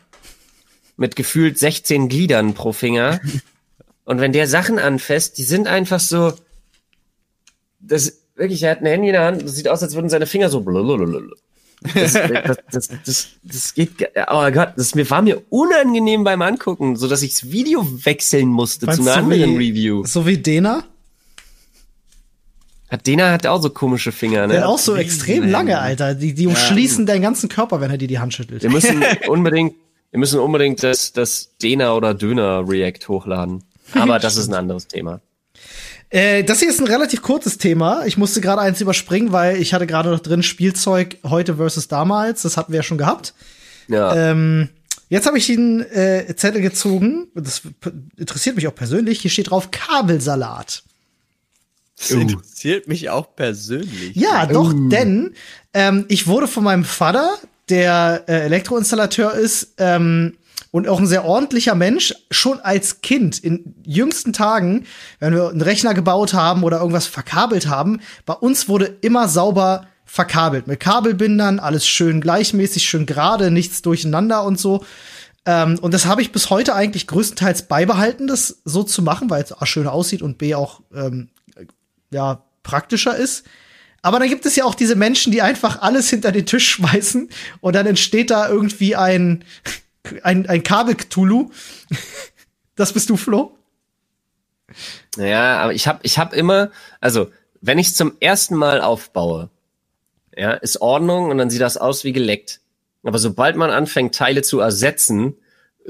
mit gefühlt 16 Gliedern pro Finger. Und wenn der Sachen anfasst, die sind einfach so, das wirklich, er hat ein Handy in der Hand, das sieht aus, als würden seine Finger so blablabla. Das, das, das, das, das geht, ge- oh Gott, das mir, war mir unangenehm beim Angucken, so dass ich das Video wechseln musste Meinst zu einer du anderen wie- Review. So wie Dena? Hat Dena hat auch so komische Finger, ne? Der hat auch so extrem lange, Alter. Die, die umschließen ja. deinen ganzen Körper, wenn er dir die Hand schüttelt. Wir müssen unbedingt, wir müssen unbedingt das, das Dena oder Döner React hochladen. Aber das ist ein anderes Thema. Äh, das hier ist ein relativ kurzes Thema. Ich musste gerade eins überspringen, weil ich hatte gerade noch drin Spielzeug heute versus damals. Das hatten wir ja schon gehabt. Ja. Ähm, jetzt habe ich den äh, Zettel gezogen. Das interessiert mich auch persönlich. Hier steht drauf Kabelsalat. Das uh. interessiert mich auch persönlich. Ja, doch, uh. denn ähm, ich wurde von meinem Vater, der äh, Elektroinstallateur ist, ähm, und auch ein sehr ordentlicher Mensch, schon als Kind in jüngsten Tagen, wenn wir einen Rechner gebaut haben oder irgendwas verkabelt haben, bei uns wurde immer sauber verkabelt mit Kabelbindern, alles schön gleichmäßig, schön gerade, nichts durcheinander und so. Ähm, und das habe ich bis heute eigentlich größtenteils beibehalten, das so zu machen, weil es A schön aussieht und B auch ähm, ja praktischer ist. Aber dann gibt es ja auch diese Menschen, die einfach alles hinter den Tisch schmeißen und dann entsteht da irgendwie ein ein, ein Kabel-Cthulhu. Das bist du, Flo? Ja, aber ich habe ich hab immer, also wenn ich es zum ersten Mal aufbaue, ja, ist Ordnung und dann sieht das aus wie geleckt. Aber sobald man anfängt, Teile zu ersetzen,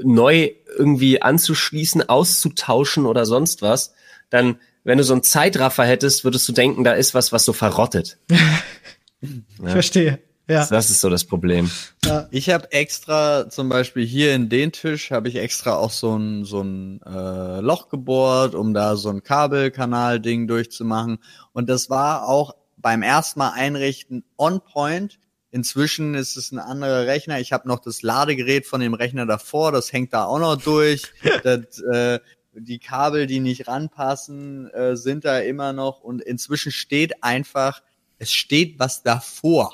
neu irgendwie anzuschließen, auszutauschen oder sonst was, dann, wenn du so einen Zeitraffer hättest, würdest du denken, da ist was, was so verrottet. ich ja. verstehe. Ja. Das ist so das Problem. Ja. Ich habe extra, zum Beispiel hier in den Tisch, habe ich extra auch so ein, so ein äh, Loch gebohrt, um da so ein Kabelkanal-Ding durchzumachen. Und das war auch beim ersten Mal einrichten on point. Inzwischen ist es ein anderer Rechner. Ich habe noch das Ladegerät von dem Rechner davor, das hängt da auch noch durch. das, äh, die Kabel, die nicht ranpassen, äh, sind da immer noch. Und inzwischen steht einfach, es steht was davor.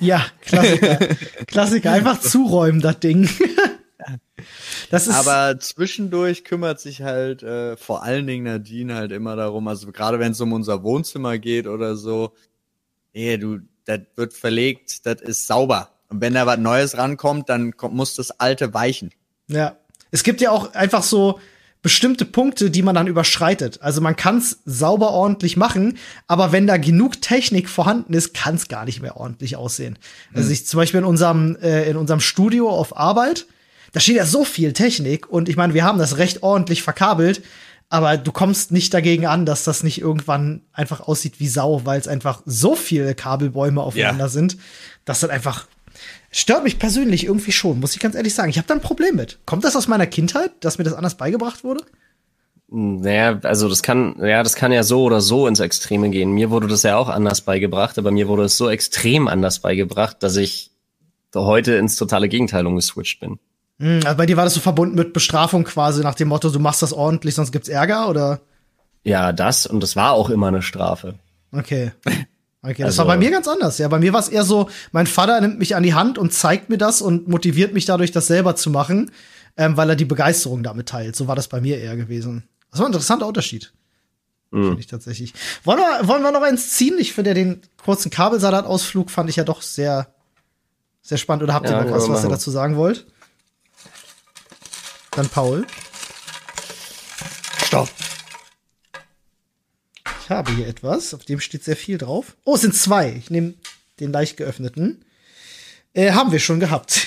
Ja, Klassiker. Klassiker. Einfach zuräumen, das Ding. Das ist Aber zwischendurch kümmert sich halt äh, vor allen Dingen Nadine halt immer darum, also gerade wenn es um unser Wohnzimmer geht oder so, ey, du, das wird verlegt, das ist sauber. Und wenn da was Neues rankommt, dann kommt, muss das Alte weichen. Ja. Es gibt ja auch einfach so, bestimmte Punkte, die man dann überschreitet. Also man kann es sauber ordentlich machen, aber wenn da genug Technik vorhanden ist, kann es gar nicht mehr ordentlich aussehen. Mhm. Also ich zum Beispiel in unserem äh, in unserem Studio auf Arbeit, da steht ja so viel Technik und ich meine, wir haben das recht ordentlich verkabelt, aber du kommst nicht dagegen an, dass das nicht irgendwann einfach aussieht wie Sau, weil es einfach so viele Kabelbäume aufeinander ja. sind, dass das einfach Stört mich persönlich irgendwie schon, muss ich ganz ehrlich sagen. Ich habe da ein Problem mit. Kommt das aus meiner Kindheit, dass mir das anders beigebracht wurde? Naja, also das kann, ja, das kann ja so oder so ins Extreme gehen. Mir wurde das ja auch anders beigebracht, aber mir wurde es so extrem anders beigebracht, dass ich heute ins totale Gegenteil umgeswitcht bin. Hm, also bei dir war das so verbunden mit Bestrafung quasi nach dem Motto, du machst das ordentlich, sonst gibt's Ärger, oder? Ja, das und das war auch immer eine Strafe. Okay. Okay, das also, war bei mir ganz anders. Ja, bei mir war es eher so, mein Vater nimmt mich an die Hand und zeigt mir das und motiviert mich dadurch, das selber zu machen, ähm, weil er die Begeisterung damit teilt. So war das bei mir eher gewesen. Das war ein interessanter Unterschied. Mhm. Finde ich tatsächlich. Wollen wir, wollen wir noch eins ziehen? Ich finde ja den kurzen Kabelsalat-Ausflug fand ich ja doch sehr, sehr spannend. Oder habt ihr ja, noch was, was ihr dazu sagen wollt? Dann Paul. Stopp habe hier etwas, auf dem steht sehr viel drauf. Oh, es sind zwei. Ich nehme den leicht geöffneten. Äh, haben wir schon gehabt.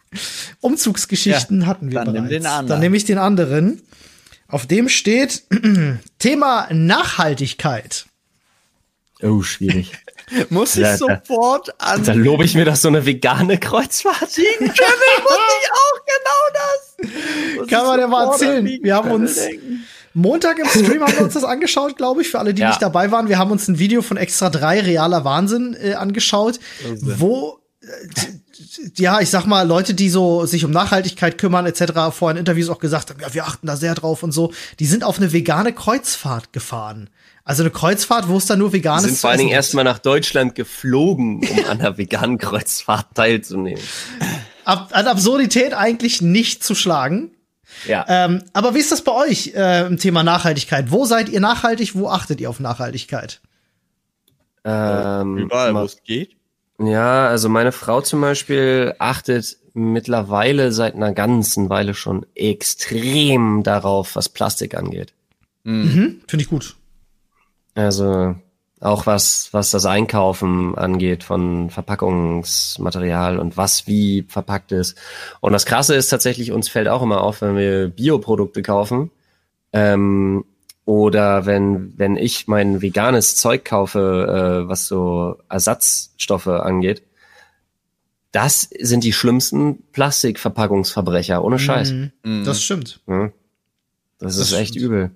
Umzugsgeschichten ja, hatten wir dann bereits. Nimm den anderen. Dann nehme ich den anderen. Auf dem steht Thema Nachhaltigkeit. Oh, schwierig. muss ich ja, sofort an. Da lobe ich mir doch so eine vegane Kreuzfahrt. Kevin muss ich auch genau das. Muss Kann man ja mal erzählen. Wir haben uns, denken. Montag im Stream haben wir uns das angeschaut, glaube ich, für alle, die ja. nicht dabei waren. Wir haben uns ein Video von Extra 3 realer Wahnsinn äh, angeschaut, wo äh, ja, ich sag mal, Leute, die so sich um Nachhaltigkeit kümmern etc., vorher in Interviews auch gesagt haben, ja, wir achten da sehr drauf und so, die sind auf eine vegane Kreuzfahrt gefahren. Also eine Kreuzfahrt, wo es dann nur veganes sind vor allen Dingen erstmal nach Deutschland geflogen, um an einer veganen Kreuzfahrt teilzunehmen. Ab, an Absurdität eigentlich nicht zu schlagen. Ja. Ähm, aber wie ist das bei euch äh, im Thema Nachhaltigkeit? Wo seid ihr nachhaltig? Wo achtet ihr auf Nachhaltigkeit? Ähm, Überall, wo es geht. Ja, also meine Frau zum Beispiel achtet mittlerweile seit einer ganzen Weile schon extrem darauf, was Plastik angeht. Mhm. Finde ich gut. Also Auch was, was das Einkaufen angeht von Verpackungsmaterial und was wie verpackt ist. Und das Krasse ist tatsächlich, uns fällt auch immer auf, wenn wir Bioprodukte kaufen, ähm, oder wenn, wenn ich mein veganes Zeug kaufe, äh, was so Ersatzstoffe angeht, das sind die schlimmsten Plastikverpackungsverbrecher, ohne Scheiß. Mhm. Das stimmt. Ja. Das, das, ist echt übel.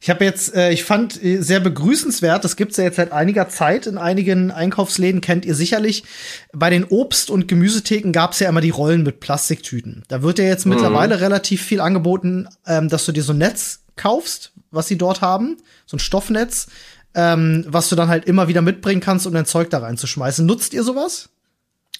Ich habe jetzt, äh, ich fand äh, sehr begrüßenswert, das gibt's ja jetzt seit einiger Zeit in einigen Einkaufsläden, kennt ihr sicherlich. Bei den Obst- und Gemüsetheken gab's ja immer die Rollen mit Plastiktüten. Da wird ja jetzt mhm. mittlerweile relativ viel angeboten, ähm, dass du dir so ein Netz kaufst, was sie dort haben, so ein Stoffnetz, ähm, was du dann halt immer wieder mitbringen kannst, um dein Zeug da reinzuschmeißen. Nutzt ihr sowas?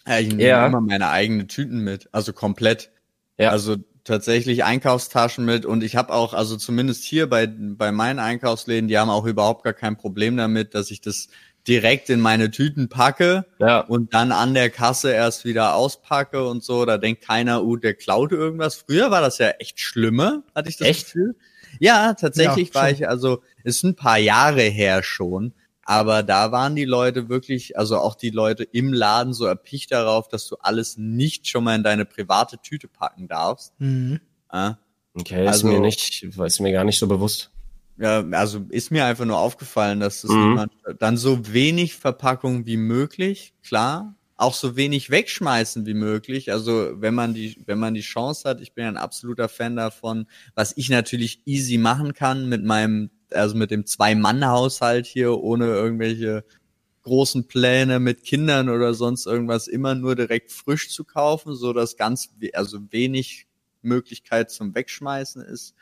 Ja, ich nehme ja. immer meine eigenen Tüten mit, also komplett. Ja. Also tatsächlich Einkaufstaschen mit und ich habe auch, also zumindest hier bei, bei meinen Einkaufsläden, die haben auch überhaupt gar kein Problem damit, dass ich das direkt in meine Tüten packe ja. und dann an der Kasse erst wieder auspacke und so. Da denkt keiner, uh, der klaut irgendwas. Früher war das ja echt schlimmer, hatte ich das echt? Gefühl. Ja, tatsächlich ja, war ich, also ist ein paar Jahre her schon, aber da waren die Leute wirklich, also auch die Leute im Laden so erpicht darauf, dass du alles nicht schon mal in deine private Tüte packen darfst. Mhm. Ja. Okay, also, ist mir nicht, ist mir gar nicht so bewusst. Ja, also ist mir einfach nur aufgefallen, dass das mhm. niemand, dann so wenig Verpackung wie möglich, klar, auch so wenig wegschmeißen wie möglich. Also wenn man die, wenn man die Chance hat, ich bin ja ein absoluter Fan davon, was ich natürlich easy machen kann mit meinem, also mit dem Zwei-Mann-Haushalt hier, ohne irgendwelche großen Pläne mit Kindern oder sonst irgendwas, immer nur direkt frisch zu kaufen, so dass ganz, also wenig Möglichkeit zum Wegschmeißen ist.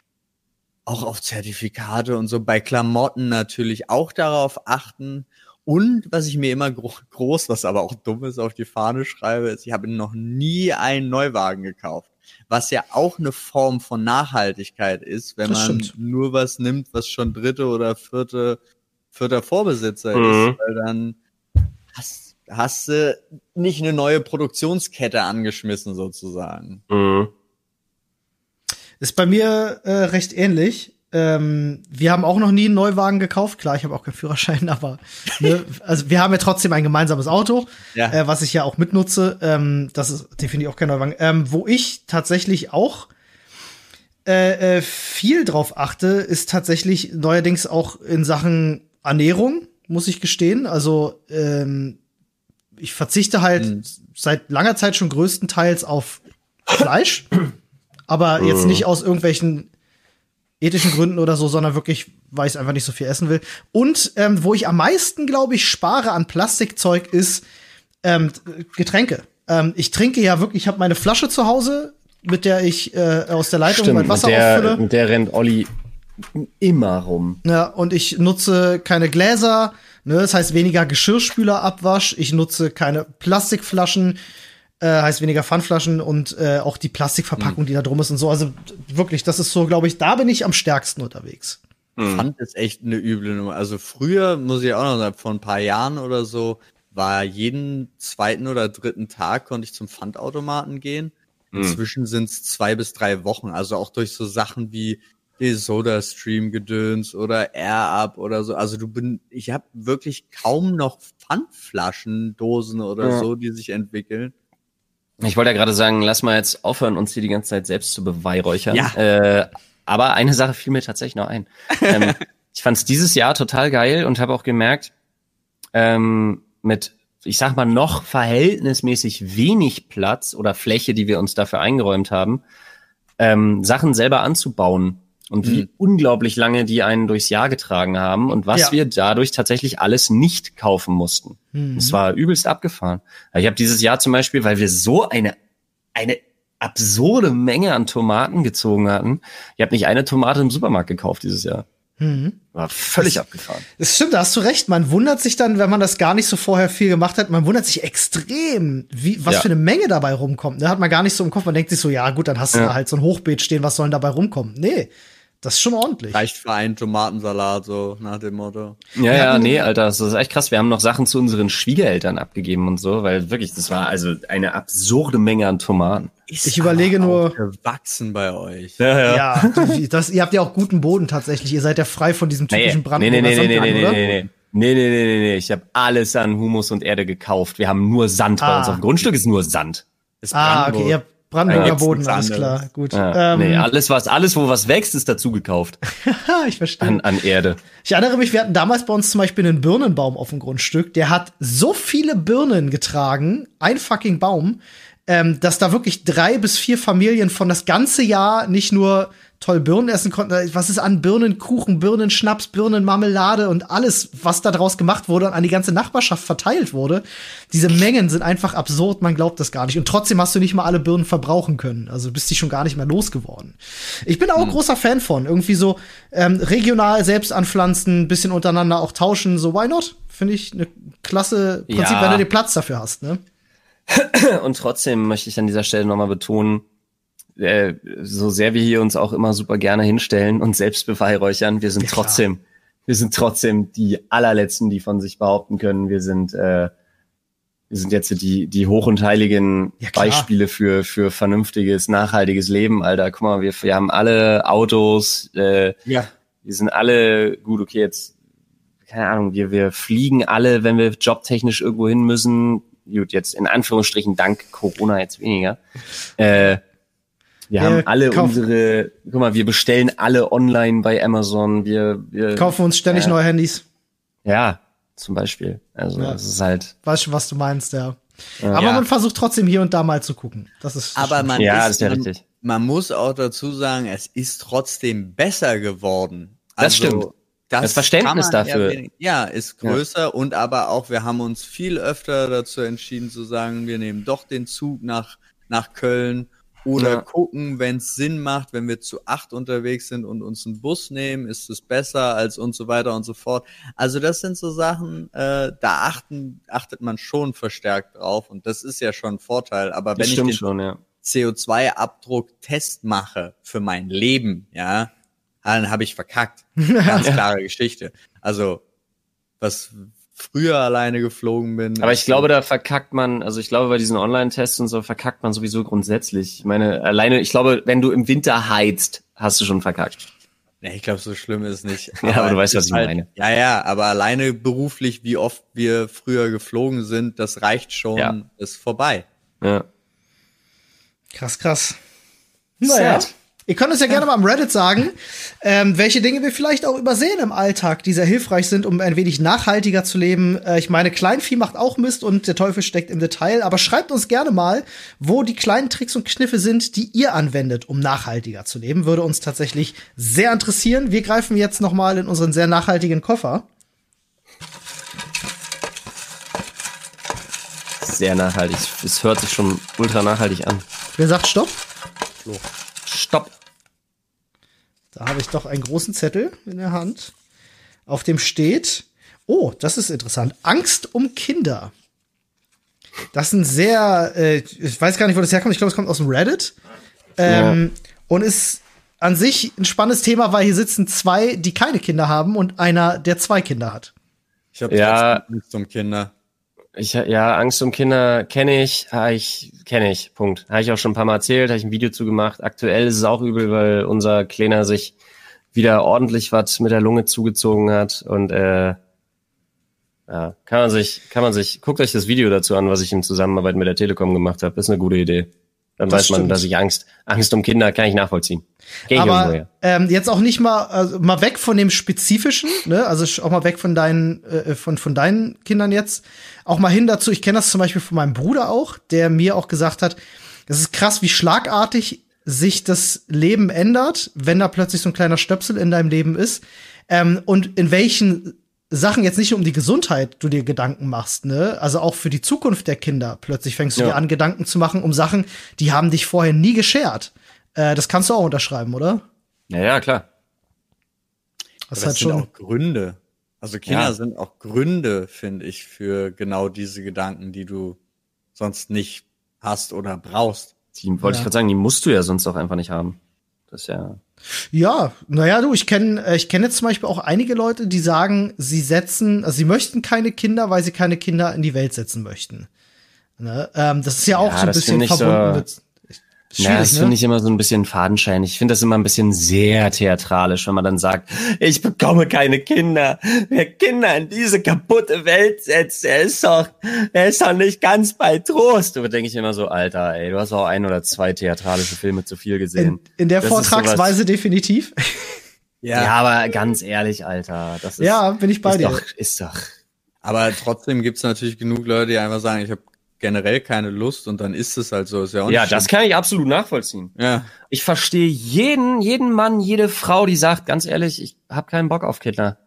Auch auf Zertifikate und so bei Klamotten natürlich auch darauf achten und was ich mir immer gro groß, was aber auch dumm ist, auf die Fahne schreibe, ist, ich habe noch nie einen Neuwagen gekauft. Was ja auch eine Form von Nachhaltigkeit ist, wenn das man stimmt. nur was nimmt, was schon dritte oder vierte, vierter Vorbesitzer mhm. ist, weil dann hast, hast du nicht eine neue Produktionskette angeschmissen sozusagen. Mhm. Ist bei mir äh, recht ähnlich. Ähm, wir haben auch noch nie einen Neuwagen gekauft. Klar, ich habe auch keinen Führerschein, aber ne, also wir haben ja trotzdem ein gemeinsames Auto, ja. äh, was ich ja auch mitnutze. Ähm, das ist definitiv auch kein Neuwagen. Ähm, wo ich tatsächlich auch äh, äh, viel drauf achte, ist tatsächlich neuerdings auch in Sachen Ernährung, muss ich gestehen. Also ähm, ich verzichte halt mhm. seit langer Zeit schon größtenteils auf Fleisch, aber jetzt nicht aus irgendwelchen ethischen Gründen oder so, sondern wirklich, weil ich einfach nicht so viel essen will. Und ähm, wo ich am meisten, glaube ich, spare an Plastikzeug ist ähm, Getränke. Ähm, ich trinke ja wirklich, ich habe meine Flasche zu Hause, mit der ich äh, aus der Leitung Stimmt, mein Wasser mit der, auffülle. Mit der rennt Olli immer rum. Ja, und ich nutze keine Gläser, ne, das heißt weniger Geschirrspülerabwasch, ich nutze keine Plastikflaschen, äh, heißt weniger Pfandflaschen und äh, auch die Plastikverpackung, mhm. die da drum ist und so. Also wirklich, das ist so, glaube ich, da bin ich am stärksten unterwegs. Mhm. Pfand ist echt eine üble Nummer. Also früher, muss ich auch noch sagen, vor ein paar Jahren oder so, war jeden zweiten oder dritten Tag konnte ich zum Pfandautomaten gehen. Mhm. Inzwischen sind es zwei bis drei Wochen. Also auch durch so Sachen wie die Soda Stream Gedöns oder Air Up oder so. Also du bin, ich habe wirklich kaum noch Pfandflaschen, Dosen oder ja. so, die sich entwickeln. Ich wollte ja gerade sagen, lass mal jetzt aufhören, uns hier die ganze Zeit selbst zu beweihräuchern. Ja. Äh, aber eine Sache fiel mir tatsächlich noch ein. ähm, ich fand es dieses Jahr total geil und habe auch gemerkt, ähm, mit, ich sag mal, noch verhältnismäßig wenig Platz oder Fläche, die wir uns dafür eingeräumt haben, ähm, Sachen selber anzubauen und wie mhm. unglaublich lange die einen durchs Jahr getragen haben und was ja. wir dadurch tatsächlich alles nicht kaufen mussten. Mhm. Es war übelst abgefahren. Ich habe dieses Jahr zum Beispiel, weil wir so eine eine absurde Menge an Tomaten gezogen hatten, ich habe nicht eine Tomate im Supermarkt gekauft dieses Jahr. Mhm. War völlig das, abgefahren. Das stimmt, da hast du recht. Man wundert sich dann, wenn man das gar nicht so vorher viel gemacht hat, man wundert sich extrem, wie, was ja. für eine Menge dabei rumkommt. Da hat man gar nicht so im Kopf. Man denkt sich so, ja gut, dann hast du ja. da halt so ein Hochbeet stehen, was soll denn dabei rumkommen? Nee, das ist schon ordentlich. Reicht für einen Tomatensalat, so nach dem Motto. Ja, ja, nee, Alter, das ist echt krass. Wir haben noch Sachen zu unseren Schwiegereltern abgegeben und so, weil wirklich, das war also eine absurde Menge an Tomaten. Ist ich überlege nur. gewachsen bei euch. Ja, ja. ja das, ihr habt ja auch guten Boden tatsächlich. Ihr seid ja frei von diesem typischen nee, Brand. Nee, nee, nee, nee, nee, nee, nee, nee. Nee, nee, nee, nee, nee. Ich habe alles an Humus und Erde gekauft. Wir haben nur Sand ah. bei uns. Auf dem Grundstück ist nur Sand. Ist ah, okay, ihr habt Brandenburger Boden, alles klar. Gut. Ja, ähm, nee, alles, was, alles, wo was wächst, ist dazu gekauft. ich verstehe. An, an Erde. Ich erinnere mich, wir hatten damals bei uns zum Beispiel einen Birnenbaum auf dem Grundstück. Der hat so viele Birnen getragen, ein fucking Baum, ähm, dass da wirklich drei bis vier Familien von das ganze Jahr nicht nur toll Birnen essen konnten. Was ist an Birnenkuchen, Birnenschnaps, Birnenmarmelade und alles, was da draus gemacht wurde und an die ganze Nachbarschaft verteilt wurde. Diese Mengen sind einfach absurd, man glaubt das gar nicht. Und trotzdem hast du nicht mal alle Birnen verbrauchen können. Also bist die schon gar nicht mehr losgeworden. Ich bin auch hm. großer Fan von. Irgendwie so ähm, regional selbst anpflanzen, bisschen untereinander auch tauschen. So, why not? Finde ich eine klasse Prinzip, ja. wenn du den Platz dafür hast, ne? Und trotzdem möchte ich an dieser Stelle nochmal betonen, äh, so sehr wir hier uns auch immer super gerne hinstellen und selbst beweihräuchern, wir sind ja, trotzdem, wir sind trotzdem die allerletzten, die von sich behaupten können. Wir sind, äh, wir sind jetzt die, die hoch und heiligen ja, Beispiele für, für vernünftiges, nachhaltiges Leben, Alter. Guck mal, wir, wir haben alle Autos, äh, ja. wir sind alle, gut, okay, jetzt, keine Ahnung, wir, wir fliegen alle, wenn wir jobtechnisch irgendwo hin müssen. Gut, jetzt in Anführungsstrichen dank Corona jetzt weniger. Äh, wir haben alle unsere, guck mal, wir bestellen alle online bei Amazon. Wir, wir kaufen uns ständig äh, neue Handys. Ja, zum Beispiel. Also ja. das ist halt. Weißt schon, was du meinst, ja. Aber ja. man versucht trotzdem hier und da mal zu gucken. Das ist. Aber man ja, ist, das ist ja richtig. Man, man, muss auch dazu sagen, es ist trotzdem besser geworden. Also, das stimmt. Das, das Verständnis dafür. Wenig, ja, ist größer ja. und aber auch, wir haben uns viel öfter dazu entschieden zu sagen, wir nehmen doch den Zug nach, nach Köln oder ja. gucken, wenn es Sinn macht, wenn wir zu acht unterwegs sind und uns einen Bus nehmen, ist es besser als und so weiter und so fort. Also das sind so Sachen, äh, da achten, achtet man schon verstärkt drauf und das ist ja schon ein Vorteil. Aber wenn ich den schon, ja. CO2-Abdruck Test mache für mein Leben, ja, dann habe ich verkackt. Ganz klare Geschichte. Also was früher alleine geflogen bin. Aber ich glaube, da verkackt man, also ich glaube, bei diesen Online-Tests und so verkackt man sowieso grundsätzlich. Ich meine, alleine, ich glaube, wenn du im Winter heizt, hast du schon verkackt. Nee, ich glaube, so schlimm ist es nicht. ja, aber du weißt, was ich halt, meine. Ja, ja, aber alleine beruflich, wie oft wir früher geflogen sind, das reicht schon, ja. ist vorbei. Ja. Krass, krass. Naja. Sad. Ihr könnt uns ja, ja, gerne mal am Reddit sagen, ähm, welche Dinge wir vielleicht auch übersehen im Alltag, die sehr hilfreich sind, um ein wenig nachhaltiger zu leben. Äh, ich meine, Kleinvieh macht auch Mist und der Teufel steckt im Detail. Aber schreibt uns gerne mal, wo die kleinen Tricks und Kniffe sind, die ihr anwendet, um nachhaltiger zu leben. Würde uns tatsächlich sehr interessieren. Wir greifen jetzt noch mal in unseren sehr nachhaltigen Koffer. Sehr nachhaltig. Es hört sich schon ultra nachhaltig an. Wer sagt Stopp? Flo. Stopp. Da habe ich doch einen großen Zettel in der Hand, auf dem steht, oh, das ist interessant, Angst um Kinder. Das ist ein sehr, äh, ich weiß gar nicht, wo das herkommt, ich glaube, es kommt aus dem Reddit. Ähm, ja. Und ist an sich ein spannendes Thema, weil hier sitzen zwei, die keine Kinder haben und einer, der zwei Kinder hat. Ich habe ja Angst um Kinder. Ich, ja, Angst um Kinder kenne ich, ich kenne ich, Punkt. Habe ich auch schon ein paar Mal erzählt, habe ich ein Video zu gemacht. Aktuell ist es auch übel, weil unser Kleiner sich wieder ordentlich was mit der Lunge zugezogen hat und äh, ja, kann man sich, kann man sich, guckt euch das Video dazu an, was ich in Zusammenarbeit mit der Telekom gemacht habe. Ist eine gute Idee. Dann das weiß man, stimmt. dass ich Angst, Angst um Kinder kann ich nachvollziehen. Geh Aber ähm, jetzt auch nicht mal, also mal weg von dem Spezifischen, ne? Also auch mal weg von deinen, äh, von, von deinen Kindern jetzt. Auch mal hin dazu, ich kenne das zum Beispiel von meinem Bruder auch, der mir auch gesagt hat, es ist krass, wie schlagartig sich das Leben ändert, wenn da plötzlich so ein kleiner Stöpsel in deinem Leben ist. Ähm, und in welchen Sachen jetzt nicht um die Gesundheit du dir Gedanken machst, ne? Also auch für die Zukunft der Kinder. Plötzlich fängst du ja. dir an, Gedanken zu machen um Sachen, die haben dich vorher nie geschert. Äh, das kannst du auch unterschreiben, oder? Ja, ja, klar. Das, das halt sind schon auch Gründe. Also Kinder ja. sind auch Gründe, finde ich, für genau diese Gedanken, die du sonst nicht hast oder brauchst. Die wollte ja. ich gerade sagen, die musst du ja sonst auch einfach nicht haben. Das ist ja. Ja, naja, du, ich kenne äh, ich kenn jetzt zum Beispiel auch einige Leute, die sagen, sie setzen, also sie möchten keine Kinder, weil sie keine Kinder in die Welt setzen möchten. Ne? Ähm, das ist ja auch ja, so ein bisschen verbunden so, mit. Ja, das ne? finde ich immer so ein bisschen fadenscheinig. Ich finde das immer ein bisschen sehr theatralisch, wenn man dann sagt, ich bekomme keine Kinder. Wer Kinder in diese kaputte Welt setzt, der ist doch, der ist doch nicht ganz bei Trost. Da denke ich immer so, Alter, ey, du hast auch ein oder zwei theatralische Filme zu viel gesehen. In, in der das Vortragsweise definitiv. Ja. ja, aber ganz ehrlich, Alter, das ist, ja, bin ich bei ist dir. Doch, ist doch. Aber trotzdem gibt's natürlich genug Leute, die einfach sagen, ich habe generell keine Lust und dann ist es halt so. Ist ja, auch ja das kann ich absolut nachvollziehen. Ja. Ich verstehe jeden, jeden Mann, jede Frau, die sagt, ganz ehrlich, ich habe keinen Bock auf Kinder.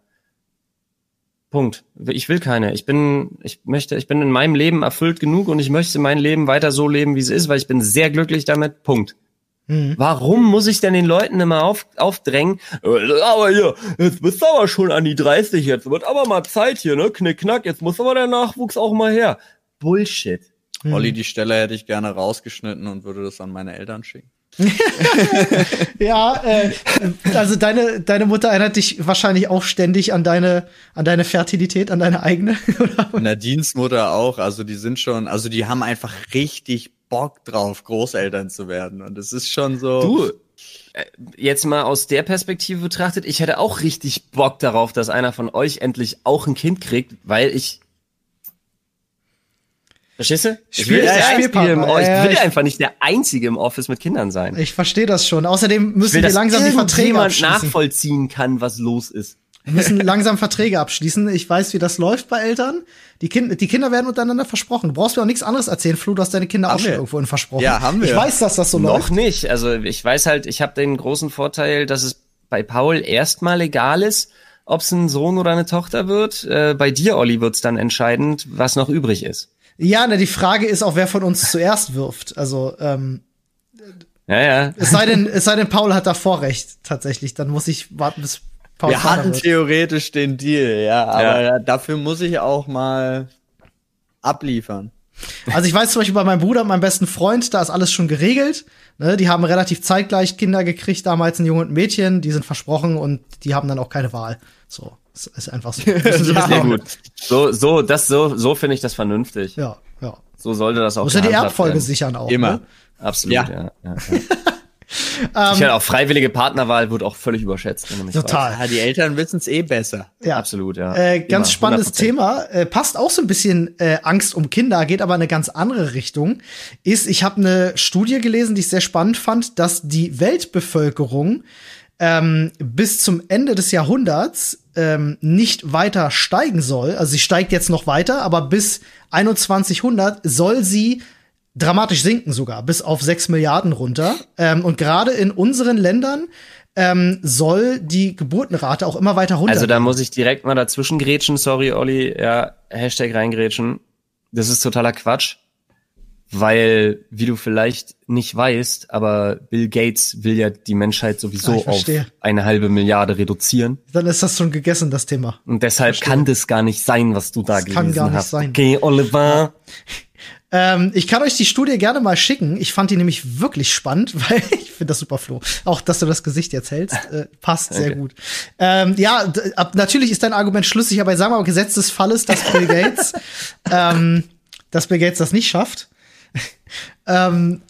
Punkt. Ich will keine. Ich bin, ich möchte, ich bin in meinem Leben erfüllt genug und ich möchte mein Leben weiter so leben, wie es ist, weil ich bin sehr glücklich damit. Punkt. Mhm. Warum muss ich denn den Leuten immer auf, aufdrängen? Äh, aber hier, jetzt bist du aber schon an die 30, jetzt wird aber mal Zeit hier, ne? Knick, knack, jetzt muss aber der Nachwuchs auch mal her. Bullshit. Mhm. Olli, die Stelle hätte ich gerne rausgeschnitten und würde das an meine Eltern schicken. ja, äh, also deine, deine Mutter erinnert dich wahrscheinlich auch ständig an deine, an deine Fertilität, an deine eigene. Oder? Dienstmutter auch. Also die sind schon, also die haben einfach richtig Bock drauf, Großeltern zu werden. Und es ist schon so. Du, äh, jetzt mal aus der Perspektive betrachtet, ich hätte auch richtig Bock darauf, dass einer von euch endlich auch ein Kind kriegt, weil ich Verstehst du? Ich will, im, ich will einfach nicht der Einzige im Office mit Kindern sein. Ich verstehe das schon. Außerdem müssen wir langsam die Verträge abschließen. nachvollziehen kann, was los ist. Wir müssen langsam Verträge abschließen. Ich weiß, wie das läuft bei Eltern. Die, kind, die Kinder werden untereinander versprochen. Du brauchst mir auch nichts anderes erzählen, Flo. Du hast deine Kinder haben auch schon irgendwo versprochen. Ja, haben wir. Ich weiß, dass das so Noch läuft. Noch nicht. Also ich weiß halt, ich habe den großen Vorteil, dass es bei Paul erstmal egal ist, ob es ein Sohn oder eine Tochter wird. Äh, bei dir, Olli, wird's dann entscheidend, was noch übrig ist. Ja, ne, die Frage ist auch, wer von uns zuerst wirft. Also, ähm, ja, ja. Es sei denn, es sei denn, Paul hat da Vorrecht, tatsächlich. Dann muss ich warten, bis Paul Wir hatten wird. theoretisch den Deal, ja, aber ja. dafür muss ich auch mal abliefern. Also ich weiß zum Beispiel bei meinem Bruder, meinem besten Freund, da ist alles schon geregelt. Ne, die haben relativ zeitgleich Kinder gekriegt, damals ein Junge und ein Mädchen, die sind versprochen und die haben dann auch keine Wahl. So. Das ist einfach so. ja, gut. So, so, das, so, so finde ich das vernünftig. Ja, ja. So sollte das auch Muss ja die Erbfolge werden. sichern auch. Immer. Ne? Absolut, ja. ja, ja, ja. Ähm, ich finde auch freiwillige Partnerwahl wird auch völlig überschätzt. Total. Ja, die Eltern wissen es eh besser. Ja, absolut, ja. Äh, ganz Immer, spannendes 100%. Thema. Äh, passt auch so ein bisschen äh, Angst um Kinder, geht aber eine ganz andere Richtung. Ist, ich habe eine Studie gelesen, die ich sehr spannend fand, dass die Weltbevölkerung ähm, bis zum Ende des Jahrhunderts ähm, nicht weiter steigen soll. Also sie steigt jetzt noch weiter, aber bis 2100 soll sie dramatisch sinken sogar, bis auf 6 Milliarden runter. Ähm, und gerade in unseren Ländern ähm, soll die Geburtenrate auch immer weiter runter. Also da muss ich direkt mal dazwischen grätschen, sorry Olli, ja, Hashtag reingrätschen. Das ist totaler Quatsch weil, wie du vielleicht nicht weißt, aber Bill Gates will ja die Menschheit sowieso ah, auf eine halbe Milliarde reduzieren. Dann ist das schon gegessen, das Thema. Und deshalb kann das gar nicht sein, was du da das gelesen kann gar nicht hast. Sein. Okay, Oliver. Ähm, ich kann euch die Studie gerne mal schicken. Ich fand die nämlich wirklich spannend, weil ich finde das super, Flo. Auch, dass du das Gesicht jetzt hältst, äh, passt okay. sehr gut. Ähm, ja, ab, natürlich ist dein Argument schlüssig, aber sagen wir mal, Gesetz des Falles, dass Bill Gates, ähm, dass Bill Gates das nicht schafft ähm,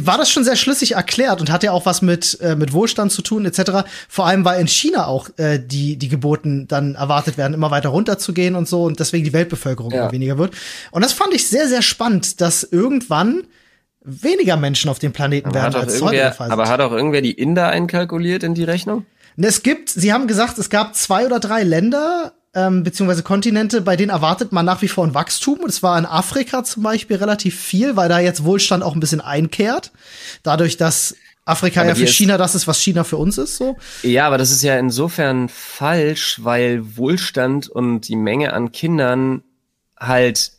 war das schon sehr schlüssig erklärt und hat ja auch was mit, äh, mit Wohlstand zu tun, etc. Vor allem, weil in China auch äh, die, die Geburten dann erwartet werden, immer weiter runterzugehen und so und deswegen die Weltbevölkerung ja. immer weniger wird. Und das fand ich sehr, sehr spannend, dass irgendwann weniger Menschen auf dem Planeten aber werden als heute der Fall Aber hat auch irgendwer die Inder einkalkuliert in die Rechnung? Es gibt, Sie haben gesagt, es gab zwei oder drei Länder, ähm, beziehungsweise Kontinente, bei denen erwartet man nach wie vor ein Wachstum. Und es war in Afrika zum Beispiel relativ viel, weil da jetzt Wohlstand auch ein bisschen einkehrt. Dadurch, dass Afrika aber ja für China das ist, was China für uns ist, so. Ja, aber das ist ja insofern falsch, weil Wohlstand und die Menge an Kindern halt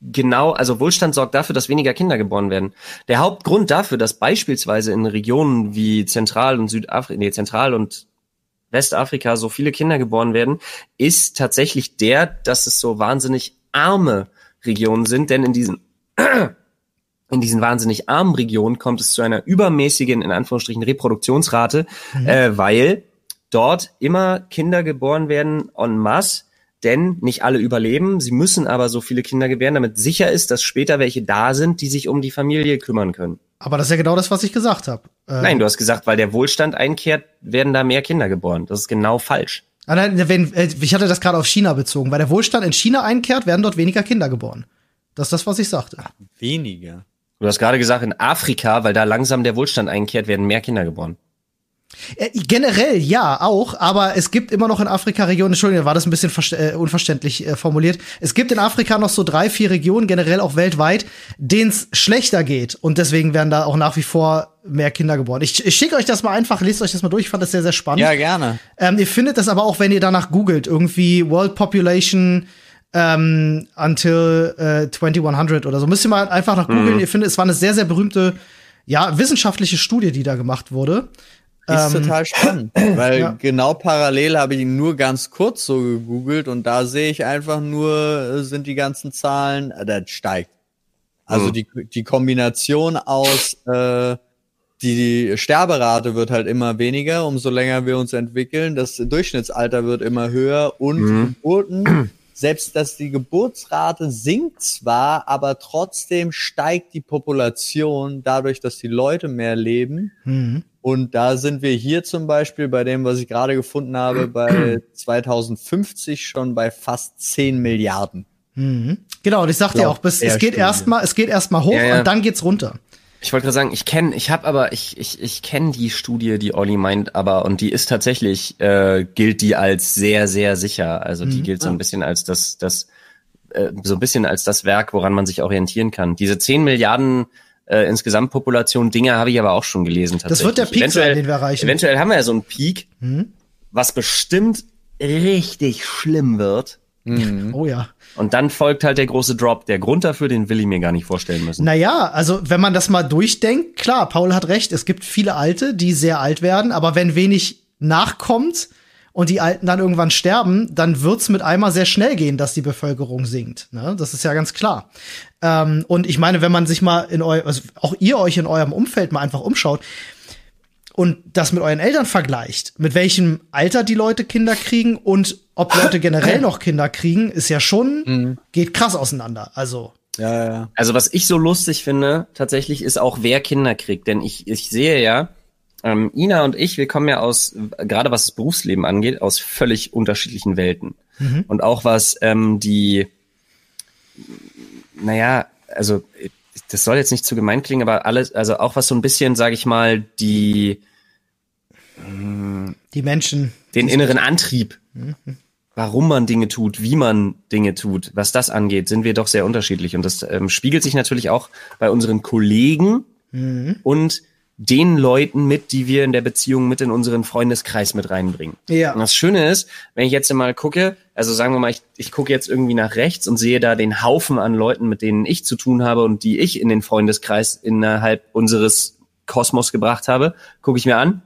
genau, also Wohlstand sorgt dafür, dass weniger Kinder geboren werden. Der Hauptgrund dafür, dass beispielsweise in Regionen wie Zentral- und Südafrika, nee, Zentral- und Westafrika so viele Kinder geboren werden, ist tatsächlich der, dass es so wahnsinnig arme Regionen sind, denn in diesen in diesen wahnsinnig armen Regionen kommt es zu einer übermäßigen, in Anführungsstrichen, Reproduktionsrate, mhm. äh, weil dort immer Kinder geboren werden en masse, denn nicht alle überleben. Sie müssen aber so viele Kinder gebären, damit sicher ist, dass später welche da sind, die sich um die Familie kümmern können. Aber das ist ja genau das, was ich gesagt habe. Äh, Nein, du hast gesagt, weil der Wohlstand einkehrt, werden da mehr Kinder geboren. Das ist genau falsch. Ah, nein, wenn, äh, ich hatte das gerade auf China bezogen. Weil der Wohlstand in China einkehrt, werden dort weniger Kinder geboren. Das ist das, was ich sagte. Ach, weniger. Du hast gerade gesagt, in Afrika, weil da langsam der Wohlstand einkehrt, werden mehr Kinder geboren. Äh, generell ja, auch, aber es gibt immer noch in Afrika Regionen, Entschuldigung, war das ein bisschen äh, unverständlich äh, formuliert. Es gibt in Afrika noch so drei, vier Regionen, generell auch weltweit, denen es schlechter geht. Und deswegen werden da auch nach wie vor mehr Kinder geboren. Ich, ich schicke euch das mal einfach, lest euch das mal durch, ich fand das sehr, sehr spannend. Ja, gerne. Ähm, ihr findet das aber auch, wenn ihr danach googelt, irgendwie World Population ähm, until äh, 2100 oder so. Müsst ihr mal einfach nach googeln. Mhm. Ihr findet, es war eine sehr, sehr berühmte, ja, wissenschaftliche Studie, die da gemacht wurde. Ist ähm, total spannend, weil ja. genau parallel habe ich ihn nur ganz kurz so gegoogelt und da sehe ich einfach nur, äh, sind die ganzen Zahlen, äh, das steigt. Also mhm. die, die Kombination aus, äh, die Sterberate wird halt immer weniger, umso länger wir uns entwickeln, das Durchschnittsalter wird immer höher und mhm. Geburten, selbst dass die Geburtsrate sinkt zwar, aber trotzdem steigt die Population dadurch, dass die Leute mehr leben. Mhm. Und da sind wir hier zum Beispiel bei dem, was ich gerade gefunden habe, bei 2050 schon bei fast 10 Milliarden. Mhm. Genau, und ich sagte ja auch, bis, es geht erstmal, es geht erstmal hoch ja, ja. und dann geht's runter. Ich wollte gerade sagen, ich kenne, ich habe aber, ich, ich, ich kenne die Studie, die Olli meint, aber und die ist tatsächlich, äh, gilt die als sehr, sehr sicher. Also die mhm. gilt so ein bisschen als das, das, äh, so ein bisschen als das Werk, woran man sich orientieren kann. Diese 10 Milliarden äh, insgesamt Population Dinge habe ich aber auch schon gelesen. Das wird der Peak eventuell, sein, den wir erreichen. Eventuell haben wir ja so einen Peak, mhm. was bestimmt richtig schlimm wird. Mhm. Oh ja. Und dann folgt halt der große Drop. Der Grund dafür, den will ich mir gar nicht vorstellen müssen. Naja, also wenn man das mal durchdenkt, klar, Paul hat recht, es gibt viele Alte, die sehr alt werden, aber wenn wenig nachkommt, und die Alten dann irgendwann sterben, dann wird's mit einmal sehr schnell gehen, dass die Bevölkerung sinkt. Ne? Das ist ja ganz klar. Ähm, und ich meine, wenn man sich mal in eu also auch ihr euch in eurem Umfeld mal einfach umschaut und das mit euren Eltern vergleicht, mit welchem Alter die Leute Kinder kriegen und ob Leute generell noch Kinder kriegen, ist ja schon, mhm. geht krass auseinander. Also. Ja, ja. Also was ich so lustig finde, tatsächlich ist auch, wer Kinder kriegt. Denn ich, ich sehe ja, ähm, Ina und ich, wir kommen ja aus, gerade was das Berufsleben angeht, aus völlig unterschiedlichen Welten. Mhm. Und auch was ähm, die, naja, also das soll jetzt nicht zu gemein klingen, aber alles, also auch was so ein bisschen, sage ich mal, die die Menschen, den inneren Antrieb, mhm. warum man Dinge tut, wie man Dinge tut, was das angeht, sind wir doch sehr unterschiedlich und das ähm, spiegelt sich natürlich auch bei unseren Kollegen mhm. und den Leuten mit, die wir in der Beziehung mit in unseren Freundeskreis mit reinbringen. Ja. Und das Schöne ist, wenn ich jetzt mal gucke, also sagen wir mal, ich, ich gucke jetzt irgendwie nach rechts und sehe da den Haufen an Leuten, mit denen ich zu tun habe und die ich in den Freundeskreis innerhalb unseres Kosmos gebracht habe, gucke ich mir an.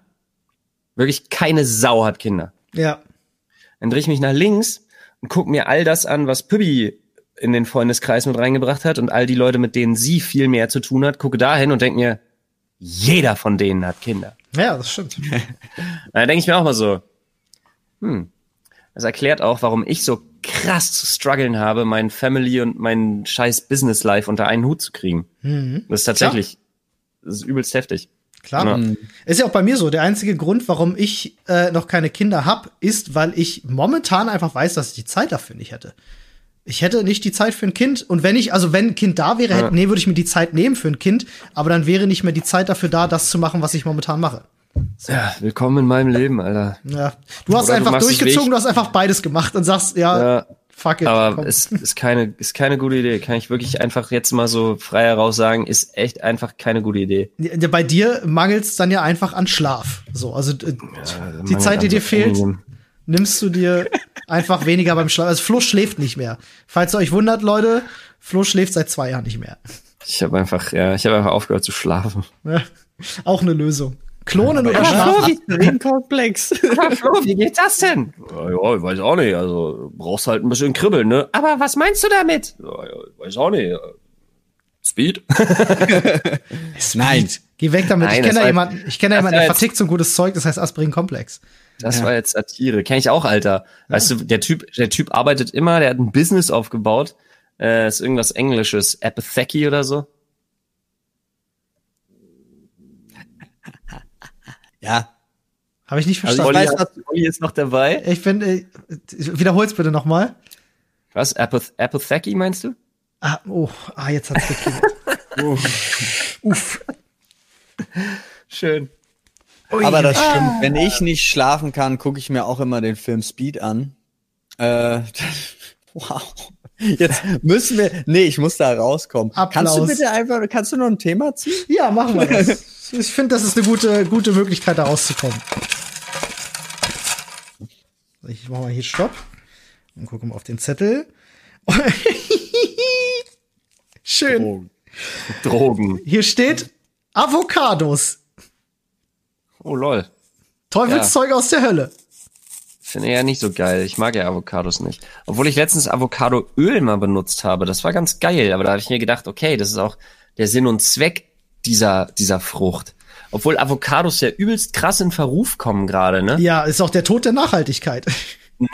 Wirklich keine Sau hat Kinder. Ja. Dann drehe ich mich nach links und gucke mir all das an, was Pübbi in den Freundeskreis mit reingebracht hat und all die Leute, mit denen sie viel mehr zu tun hat, gucke dahin und denke mir, jeder von denen hat Kinder. Ja, das stimmt. da denke ich mir auch mal so, hm, das erklärt auch, warum ich so krass zu strugglen habe, mein Family und mein scheiß Business Life unter einen Hut zu kriegen. Mhm. Das ist tatsächlich, das ist übelst heftig. Klar. Ja. Ist ja auch bei mir so. Der einzige Grund, warum ich äh, noch keine Kinder habe, ist, weil ich momentan einfach weiß, dass ich die Zeit dafür nicht hätte ich hätte nicht die Zeit für ein Kind. Und wenn ich, also wenn ein Kind da wäre, hätte, nee, würde ich mir die Zeit nehmen für ein Kind, aber dann wäre nicht mehr die Zeit dafür da, das zu machen, was ich momentan mache. So. Ja, willkommen in meinem Leben, Alter. Ja. Du hast Oder einfach du durchgezogen, du hast einfach beides gemacht und sagst, ja, ja fuck it. Aber es ist keine, ist keine gute Idee. Kann ich wirklich einfach jetzt mal so frei heraus sagen, ist echt einfach keine gute Idee. Bei dir mangelt es dann ja einfach an Schlaf. So, also ja, die Zeit, die dir fehlt, nimmst du dir einfach weniger beim Schlaf. Also Flo schläft nicht mehr. Falls ihr euch wundert, Leute, Flo schläft seit zwei Jahren nicht mehr. Ich habe einfach, ja, ich habe einfach aufgehört zu schlafen. Ja, auch eine Lösung. Klonen oder schlafen? Flo, komplex. Flo, wie geht das denn? Ja, ja, ich weiß auch nicht. Also brauchst halt ein bisschen kribbeln, ne? Aber was meinst du damit? Ja, ja, ich weiß auch nicht. Speed? Nein. Geh weg damit. Nein, ich kenne da jemanden, ich kenne da jemanden, der vertickt so ein gutes Zeug, das heißt Aspirin-Komplex. Das ja. war jetzt Satire. Kenn ich auch, Alter. Weißt ja. du, der Typ, der Typ arbeitet immer, der hat ein Business aufgebaut. Äh, ist irgendwas Englisches, Apatheki oder so. Ja. Habe ich nicht verstanden. Also ich weiß, was Olli ist noch dabei. Ich bin, äh, wiederhol's bitte nochmal. Was? Apath Apathacky meinst du? Ah, oh, ah, jetzt hat's geklingelt. Uff. Schön. Ui. Aber das stimmt. Ah. Wenn ich nicht schlafen kann, gucke ich mir auch immer den Film Speed an. Äh, wow. Jetzt müssen wir. Nee, ich muss da rauskommen. Applaus. Kannst du bitte einfach, kannst du noch ein Thema ziehen? Ja, machen wir das. ich finde, das ist eine gute, gute Möglichkeit, da rauszukommen. Ich mache mal hier Stopp und gucke mal auf den Zettel. Schön. Drogen. Drogen. Hier steht Avocados. Oh lol. Teufelszeug ja. aus der Hölle. Finde ich ja nicht so geil. Ich mag ja Avocados nicht. Obwohl ich letztens Avocadoöl mal benutzt habe. Das war ganz geil. Aber da habe ich mir gedacht, okay, das ist auch der Sinn und Zweck dieser, dieser Frucht. Obwohl Avocados ja übelst krass in Verruf kommen gerade, ne? Ja, ist auch der Tod der Nachhaltigkeit.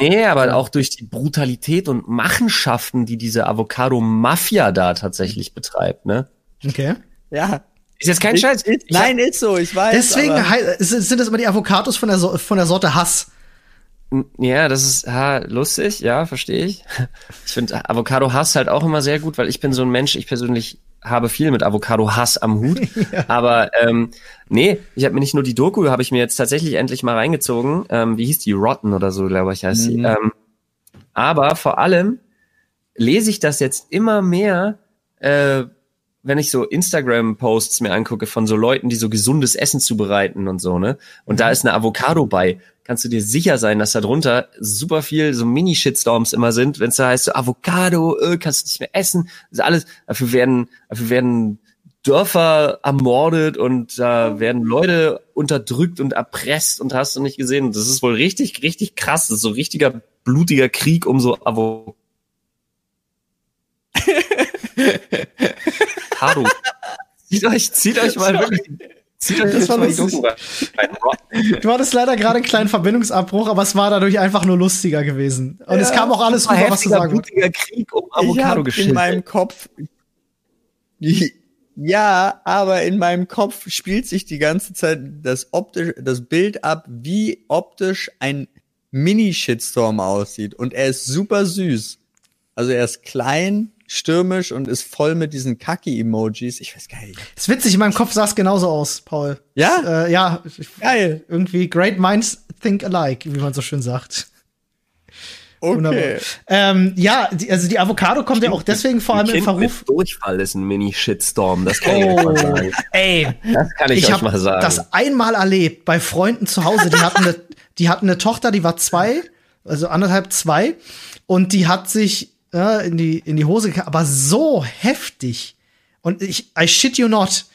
Nee, aber auch durch die Brutalität und Machenschaften, die diese Avocado-Mafia da tatsächlich betreibt, ne? Okay. Ja. Ist jetzt kein Scheiß. Ist, nein, ist so, ich weiß. Deswegen sind das immer die Avocados von der, so von der Sorte Hass. Ja, das ist ha, lustig, ja, verstehe ich. Ich finde Avocado-Hass halt auch immer sehr gut, weil ich bin so ein Mensch, ich persönlich habe viel mit Avocado-Hass am Hut. ja. Aber ähm, nee, ich habe mir nicht nur die Doku, habe ich mir jetzt tatsächlich endlich mal reingezogen. Ähm, wie hieß die? Rotten oder so, glaube ich, heißt mhm. sie. Ähm, aber vor allem lese ich das jetzt immer mehr, äh, wenn ich so Instagram-Posts mir angucke von so Leuten, die so gesundes Essen zubereiten und so, ne? Und mhm. da ist eine Avocado bei, kannst du dir sicher sein, dass da drunter super viel so Mini-Shitstorms immer sind, wenn es da heißt, so Avocado, äh, kannst du nicht mehr essen. Das ist alles, dafür werden, dafür werden Dörfer ermordet und da äh, werden Leute unterdrückt und erpresst und hast du nicht gesehen. Das ist wohl richtig, richtig krass. Das ist so richtiger blutiger Krieg um so Avocado. Avocado. zieht euch, zieht euch mal wirklich. Zieht euch das war mal die Du hattest leider gerade einen kleinen Verbindungsabbruch, aber es war dadurch einfach nur lustiger gewesen. Und ja, es kam auch alles rüber, was du sagen blutiger Krieg um Avocado In meinem Kopf. Ja, aber in meinem Kopf spielt sich die ganze Zeit das optisch, das Bild ab, wie optisch ein Mini-Shitstorm aussieht. Und er ist super süß. Also er ist klein, stürmisch und ist voll mit diesen Kaki-Emojis. Ich weiß gar nicht. ist witzig, in meinem Kopf sah es genauso aus, Paul. Ja? Äh, ja. Geil. Irgendwie great minds think alike, wie man so schön sagt. Okay. Ähm, ja, die, also die Avocado kommt Stimmt, ja auch deswegen vor allem in Verruf. Durchfall ist ein Mini-Shitstorm, das kann oh, ich mal sagen. Ey, das kann ich, ich euch mal sagen. Das einmal erlebt bei Freunden zu Hause. Die hatten eine, die hatten eine Tochter, die war zwei, also anderthalb zwei, und die hat sich ja, in, die, in die Hose gegangen, aber so heftig. Und ich, I shit you not.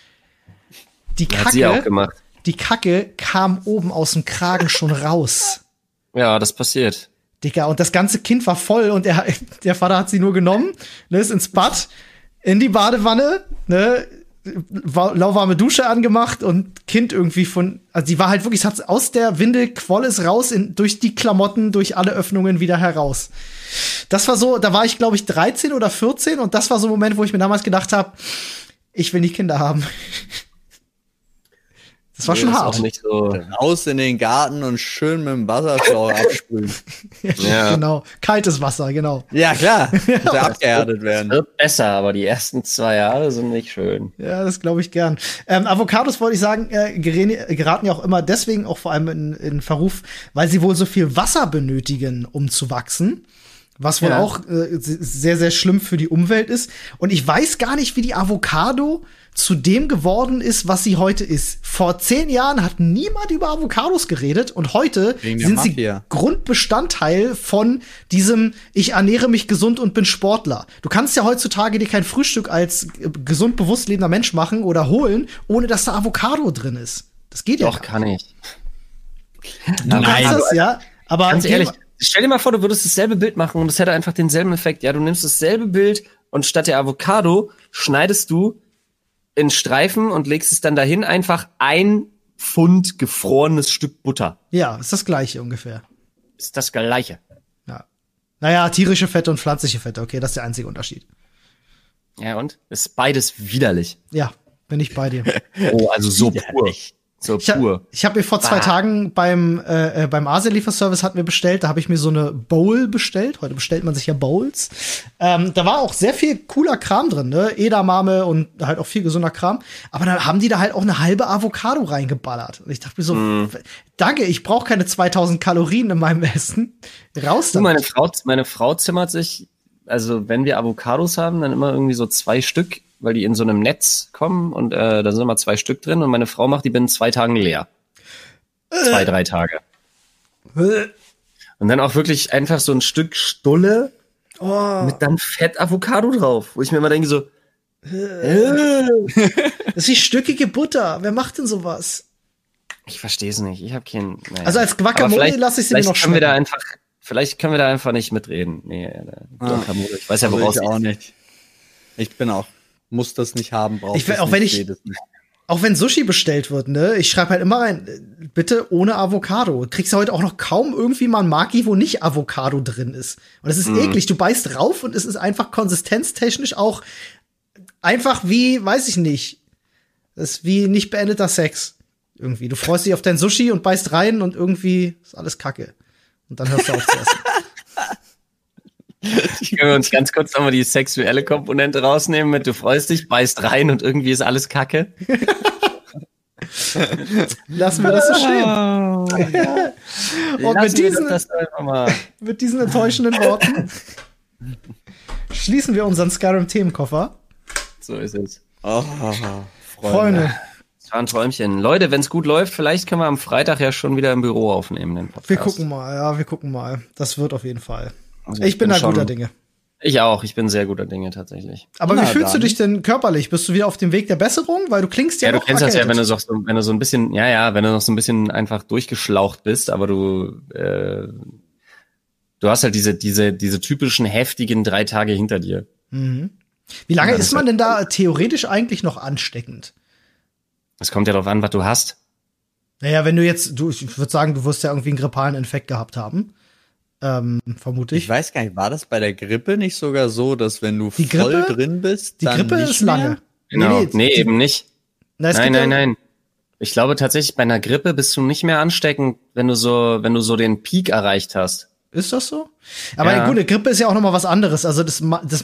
Die Kacke, die Kacke kam oben aus dem Kragen schon raus. Ja, das passiert. Digga, und das ganze Kind war voll und er, der Vater hat sie nur genommen, ne, ist ins Bad, in die Badewanne, ne, lauwarme Dusche angemacht und Kind irgendwie von, also die war halt wirklich, hat aus der Windel quoll es raus, in, durch die Klamotten, durch alle Öffnungen wieder heraus. Das war so, da war ich glaube ich 13 oder 14 und das war so ein Moment, wo ich mir damals gedacht habe, ich will nicht Kinder haben. Das war nee, schon das hart. Nicht so Raus in den Garten und schön mit dem Wasserschlauch abspülen. ja. Genau. Kaltes Wasser, genau. Ja, klar. Muss ja abgehärtet werden. Wird besser, aber die ersten zwei Jahre sind nicht schön. Ja, das glaube ich gern. Ähm, Avocados wollte ich sagen, äh, geraten ja auch immer deswegen auch vor allem in, in Verruf, weil sie wohl so viel Wasser benötigen, um zu wachsen. Was wohl ja. auch äh, sehr, sehr schlimm für die Umwelt ist. Und ich weiß gar nicht, wie die Avocado zu dem geworden ist, was sie heute ist. Vor zehn Jahren hat niemand über Avocados geredet und heute sind sie Grundbestandteil von diesem Ich ernähre mich gesund und bin Sportler. Du kannst ja heutzutage dir kein Frühstück als gesund bewusst lebender Mensch machen oder holen, ohne dass da Avocado drin ist. Das geht Doch, ja. Doch, kann ich. Du Nein, kannst das, ja. Aber ganz ehrlich, stell dir mal vor, du würdest dasselbe Bild machen und es hätte einfach denselben Effekt. Ja, du nimmst dasselbe Bild und statt der Avocado schneidest du in Streifen und legst es dann dahin einfach ein Pfund gefrorenes Stück Butter. Ja, ist das gleiche ungefähr. Ist das gleiche. Ja. Naja, tierische Fette und pflanzliche Fette, okay, das ist der einzige Unterschied. Ja, und? Ist beides widerlich. Ja, bin ich bei dir. oh, also so pur. So ich pur. Hab, ich habe mir vor zwei bah. Tagen beim äh, äh beim Asia-Lieferservice hatten wir bestellt, da habe ich mir so eine Bowl bestellt. Heute bestellt man sich ja Bowls. Ähm, da war auch sehr viel cooler Kram drin, ne? Edamame und halt auch viel gesunder Kram. Aber dann haben die da halt auch eine halbe Avocado reingeballert. Und ich dachte mir so, mm. danke, ich brauche keine 2000 Kalorien in meinem Essen. Raus damit. Meine Frau, meine Frau zimmert sich, also wenn wir Avocados haben, dann immer irgendwie so zwei Stück weil die in so einem Netz kommen und äh, da sind immer zwei Stück drin und meine Frau macht die binnen zwei Tagen leer. Zwei, drei Tage. Und dann auch wirklich einfach so ein Stück Stulle oh. mit dann Fett Avocado drauf, wo ich mir immer denke so, das ist wie stückige Butter. Wer macht denn sowas? Ich verstehe es nicht. Ich habe keinen. Naja. Also als Guacamole lasse ich sie mir noch können wir da einfach, Vielleicht können wir da einfach nicht mitreden. Nee, äh, Guacamole. Ich weiß ja, also woraus ich auch nicht. Ich bin auch muss das nicht haben, braucht ich, auch wenn ich, Auch wenn Sushi bestellt wird, ne? Ich schreibe halt immer rein, bitte ohne Avocado. Kriegst du heute auch noch kaum irgendwie mal ein Maki, wo nicht Avocado drin ist. Und das ist mm. eklig. Du beißt drauf und es ist einfach konsistenztechnisch auch einfach wie, weiß ich nicht. Das ist wie nicht beendeter Sex. Irgendwie. Du freust dich auf dein Sushi und beißt rein und irgendwie ist alles Kacke. Und dann hörst du auf zu essen. Können wir uns ganz kurz nochmal die sexuelle Komponente rausnehmen mit du freust dich, beißt rein und irgendwie ist alles Kacke? Lassen wir das so stehen. Oh, ja. und mit diesen, mit diesen enttäuschenden Worten schließen wir unseren Skyrim-Themenkoffer. So ist es. Oh, Freunde. Freunde. Das war ein Träumchen. Leute, wenn es gut läuft, vielleicht können wir am Freitag ja schon wieder im Büro aufnehmen. Den Podcast. Wir gucken mal, ja, wir gucken mal. Das wird auf jeden Fall. Also ich, ich, bin, bin da guter Dinge. Ich auch, ich bin sehr guter Dinge tatsächlich. Aber Na, wie fühlst dann. du dich denn körperlich? Bist du wieder auf dem Weg der Besserung? Weil du klingst ja Ja, du kennst erkältet. das ja, wenn du, so, wenn du so ein bisschen, ja, ja, wenn du noch so ein bisschen einfach durchgeschlaucht bist, aber du, äh, du hast halt diese, diese, diese typischen heftigen drei Tage hinter dir. Mhm. Wie lange ist man denn da theoretisch eigentlich noch ansteckend? Es kommt ja darauf an, was du hast. Naja, wenn du jetzt, du, ich würde sagen, du wirst ja irgendwie einen grippalen Infekt gehabt haben ähm, vermute ich. Ich weiß gar nicht, war das bei der Grippe nicht sogar so, dass wenn du die voll Grippe, drin bist, die Grippe ist lange. Genau, nee, nee, nee eben nicht. Na, nein, nein, nein. Ich glaube tatsächlich, bei einer Grippe bist du nicht mehr ansteckend, wenn du so, wenn du so den Peak erreicht hast. Ist das so? Aber ja. gut, eine Grippe ist ja auch noch mal was anderes. Also das, das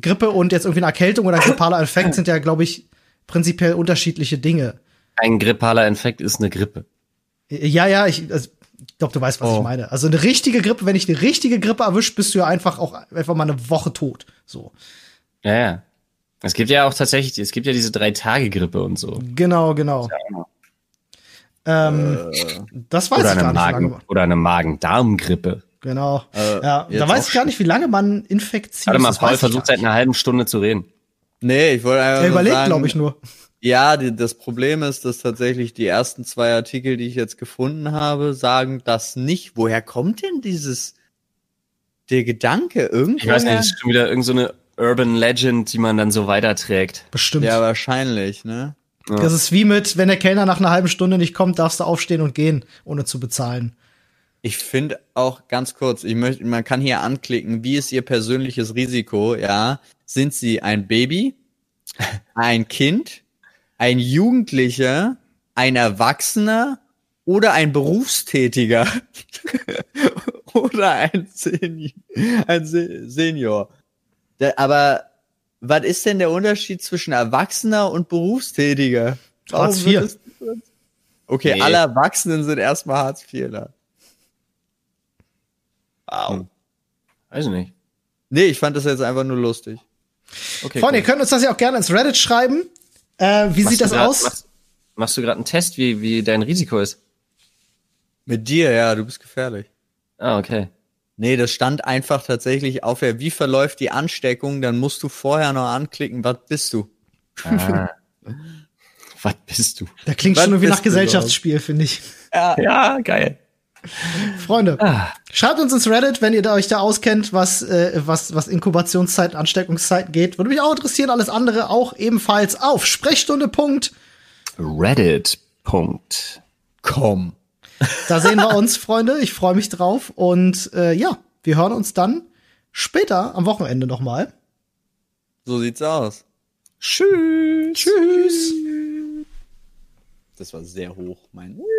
Grippe und jetzt irgendwie eine Erkältung oder ein grippaler Infekt sind ja, glaube ich, prinzipiell unterschiedliche Dinge. Ein grippaler Infekt ist eine Grippe. Ja, ja, ich, also, ich glaube, du weißt, was oh. ich meine. Also eine richtige Grippe, wenn ich eine richtige Grippe erwischt, bist du ja einfach auch einfach mal eine Woche tot. So. Ja, ja. Es gibt ja auch tatsächlich, es gibt ja diese drei Tage Grippe und so. Genau, genau. Ähm, äh, das weiß oder ich gar Magen, nicht, wie Oder eine Magen-Darm-Grippe. Genau. Äh, ja, da weiß ich gar nicht, wie lange man infektiert. Warte mal, Paul versucht seit einer halben Stunde zu reden. Nee, ich wollte einfach. Er überlegt, glaube ich, nur. Ja, die, das Problem ist, dass tatsächlich die ersten zwei Artikel, die ich jetzt gefunden habe, sagen das nicht. Woher kommt denn dieses der Gedanke irgendwie? Ich weiß nicht, das ist schon wieder irgendeine so Urban Legend, die man dann so weiterträgt. Bestimmt. Ja, wahrscheinlich, ne? Ja. Das ist wie mit, wenn der Kellner nach einer halben Stunde nicht kommt, darfst du aufstehen und gehen, ohne zu bezahlen. Ich finde auch ganz kurz, ich möchte, man kann hier anklicken, wie ist Ihr persönliches Risiko, ja? Sind Sie ein Baby, ein Kind, ein Jugendlicher, ein Erwachsener oder ein Berufstätiger oder ein, Senior. Ein Senior. aber was ist denn der Unterschied zwischen Erwachsener und Berufstätiger? Hartz IV. Okay, nee. alle Erwachsenen sind erstmal Hartz IVler. Wow. Hm. Weiß ich nicht. Nee, ich fand das jetzt einfach nur lustig. Okay, Freunde, cool. ihr könnt uns das ja auch gerne ins Reddit schreiben. Äh, wie machst sieht das grad, aus? Machst, machst du gerade einen Test, wie, wie dein Risiko ist? Mit dir, ja, du bist gefährlich. Ah, okay. Nee, das stand einfach tatsächlich auf der, wie verläuft die Ansteckung, dann musst du vorher noch anklicken, was bist du? Ah. was bist du? Da klingt was schon irgendwie nach Gesellschaftsspiel, finde ich. Ja, ja, geil. Freunde, ah. schreibt uns ins Reddit, wenn ihr euch da auskennt, was, äh, was, was Inkubationszeit, Ansteckungszeit geht. Würde mich auch interessieren, alles andere auch ebenfalls auf Sprechstunde.reddit.com. Da sehen wir uns, Freunde. Ich freue mich drauf. Und äh, ja, wir hören uns dann später am Wochenende nochmal. So sieht's aus. Tschüss. Tschüss. Das war sehr hoch, mein.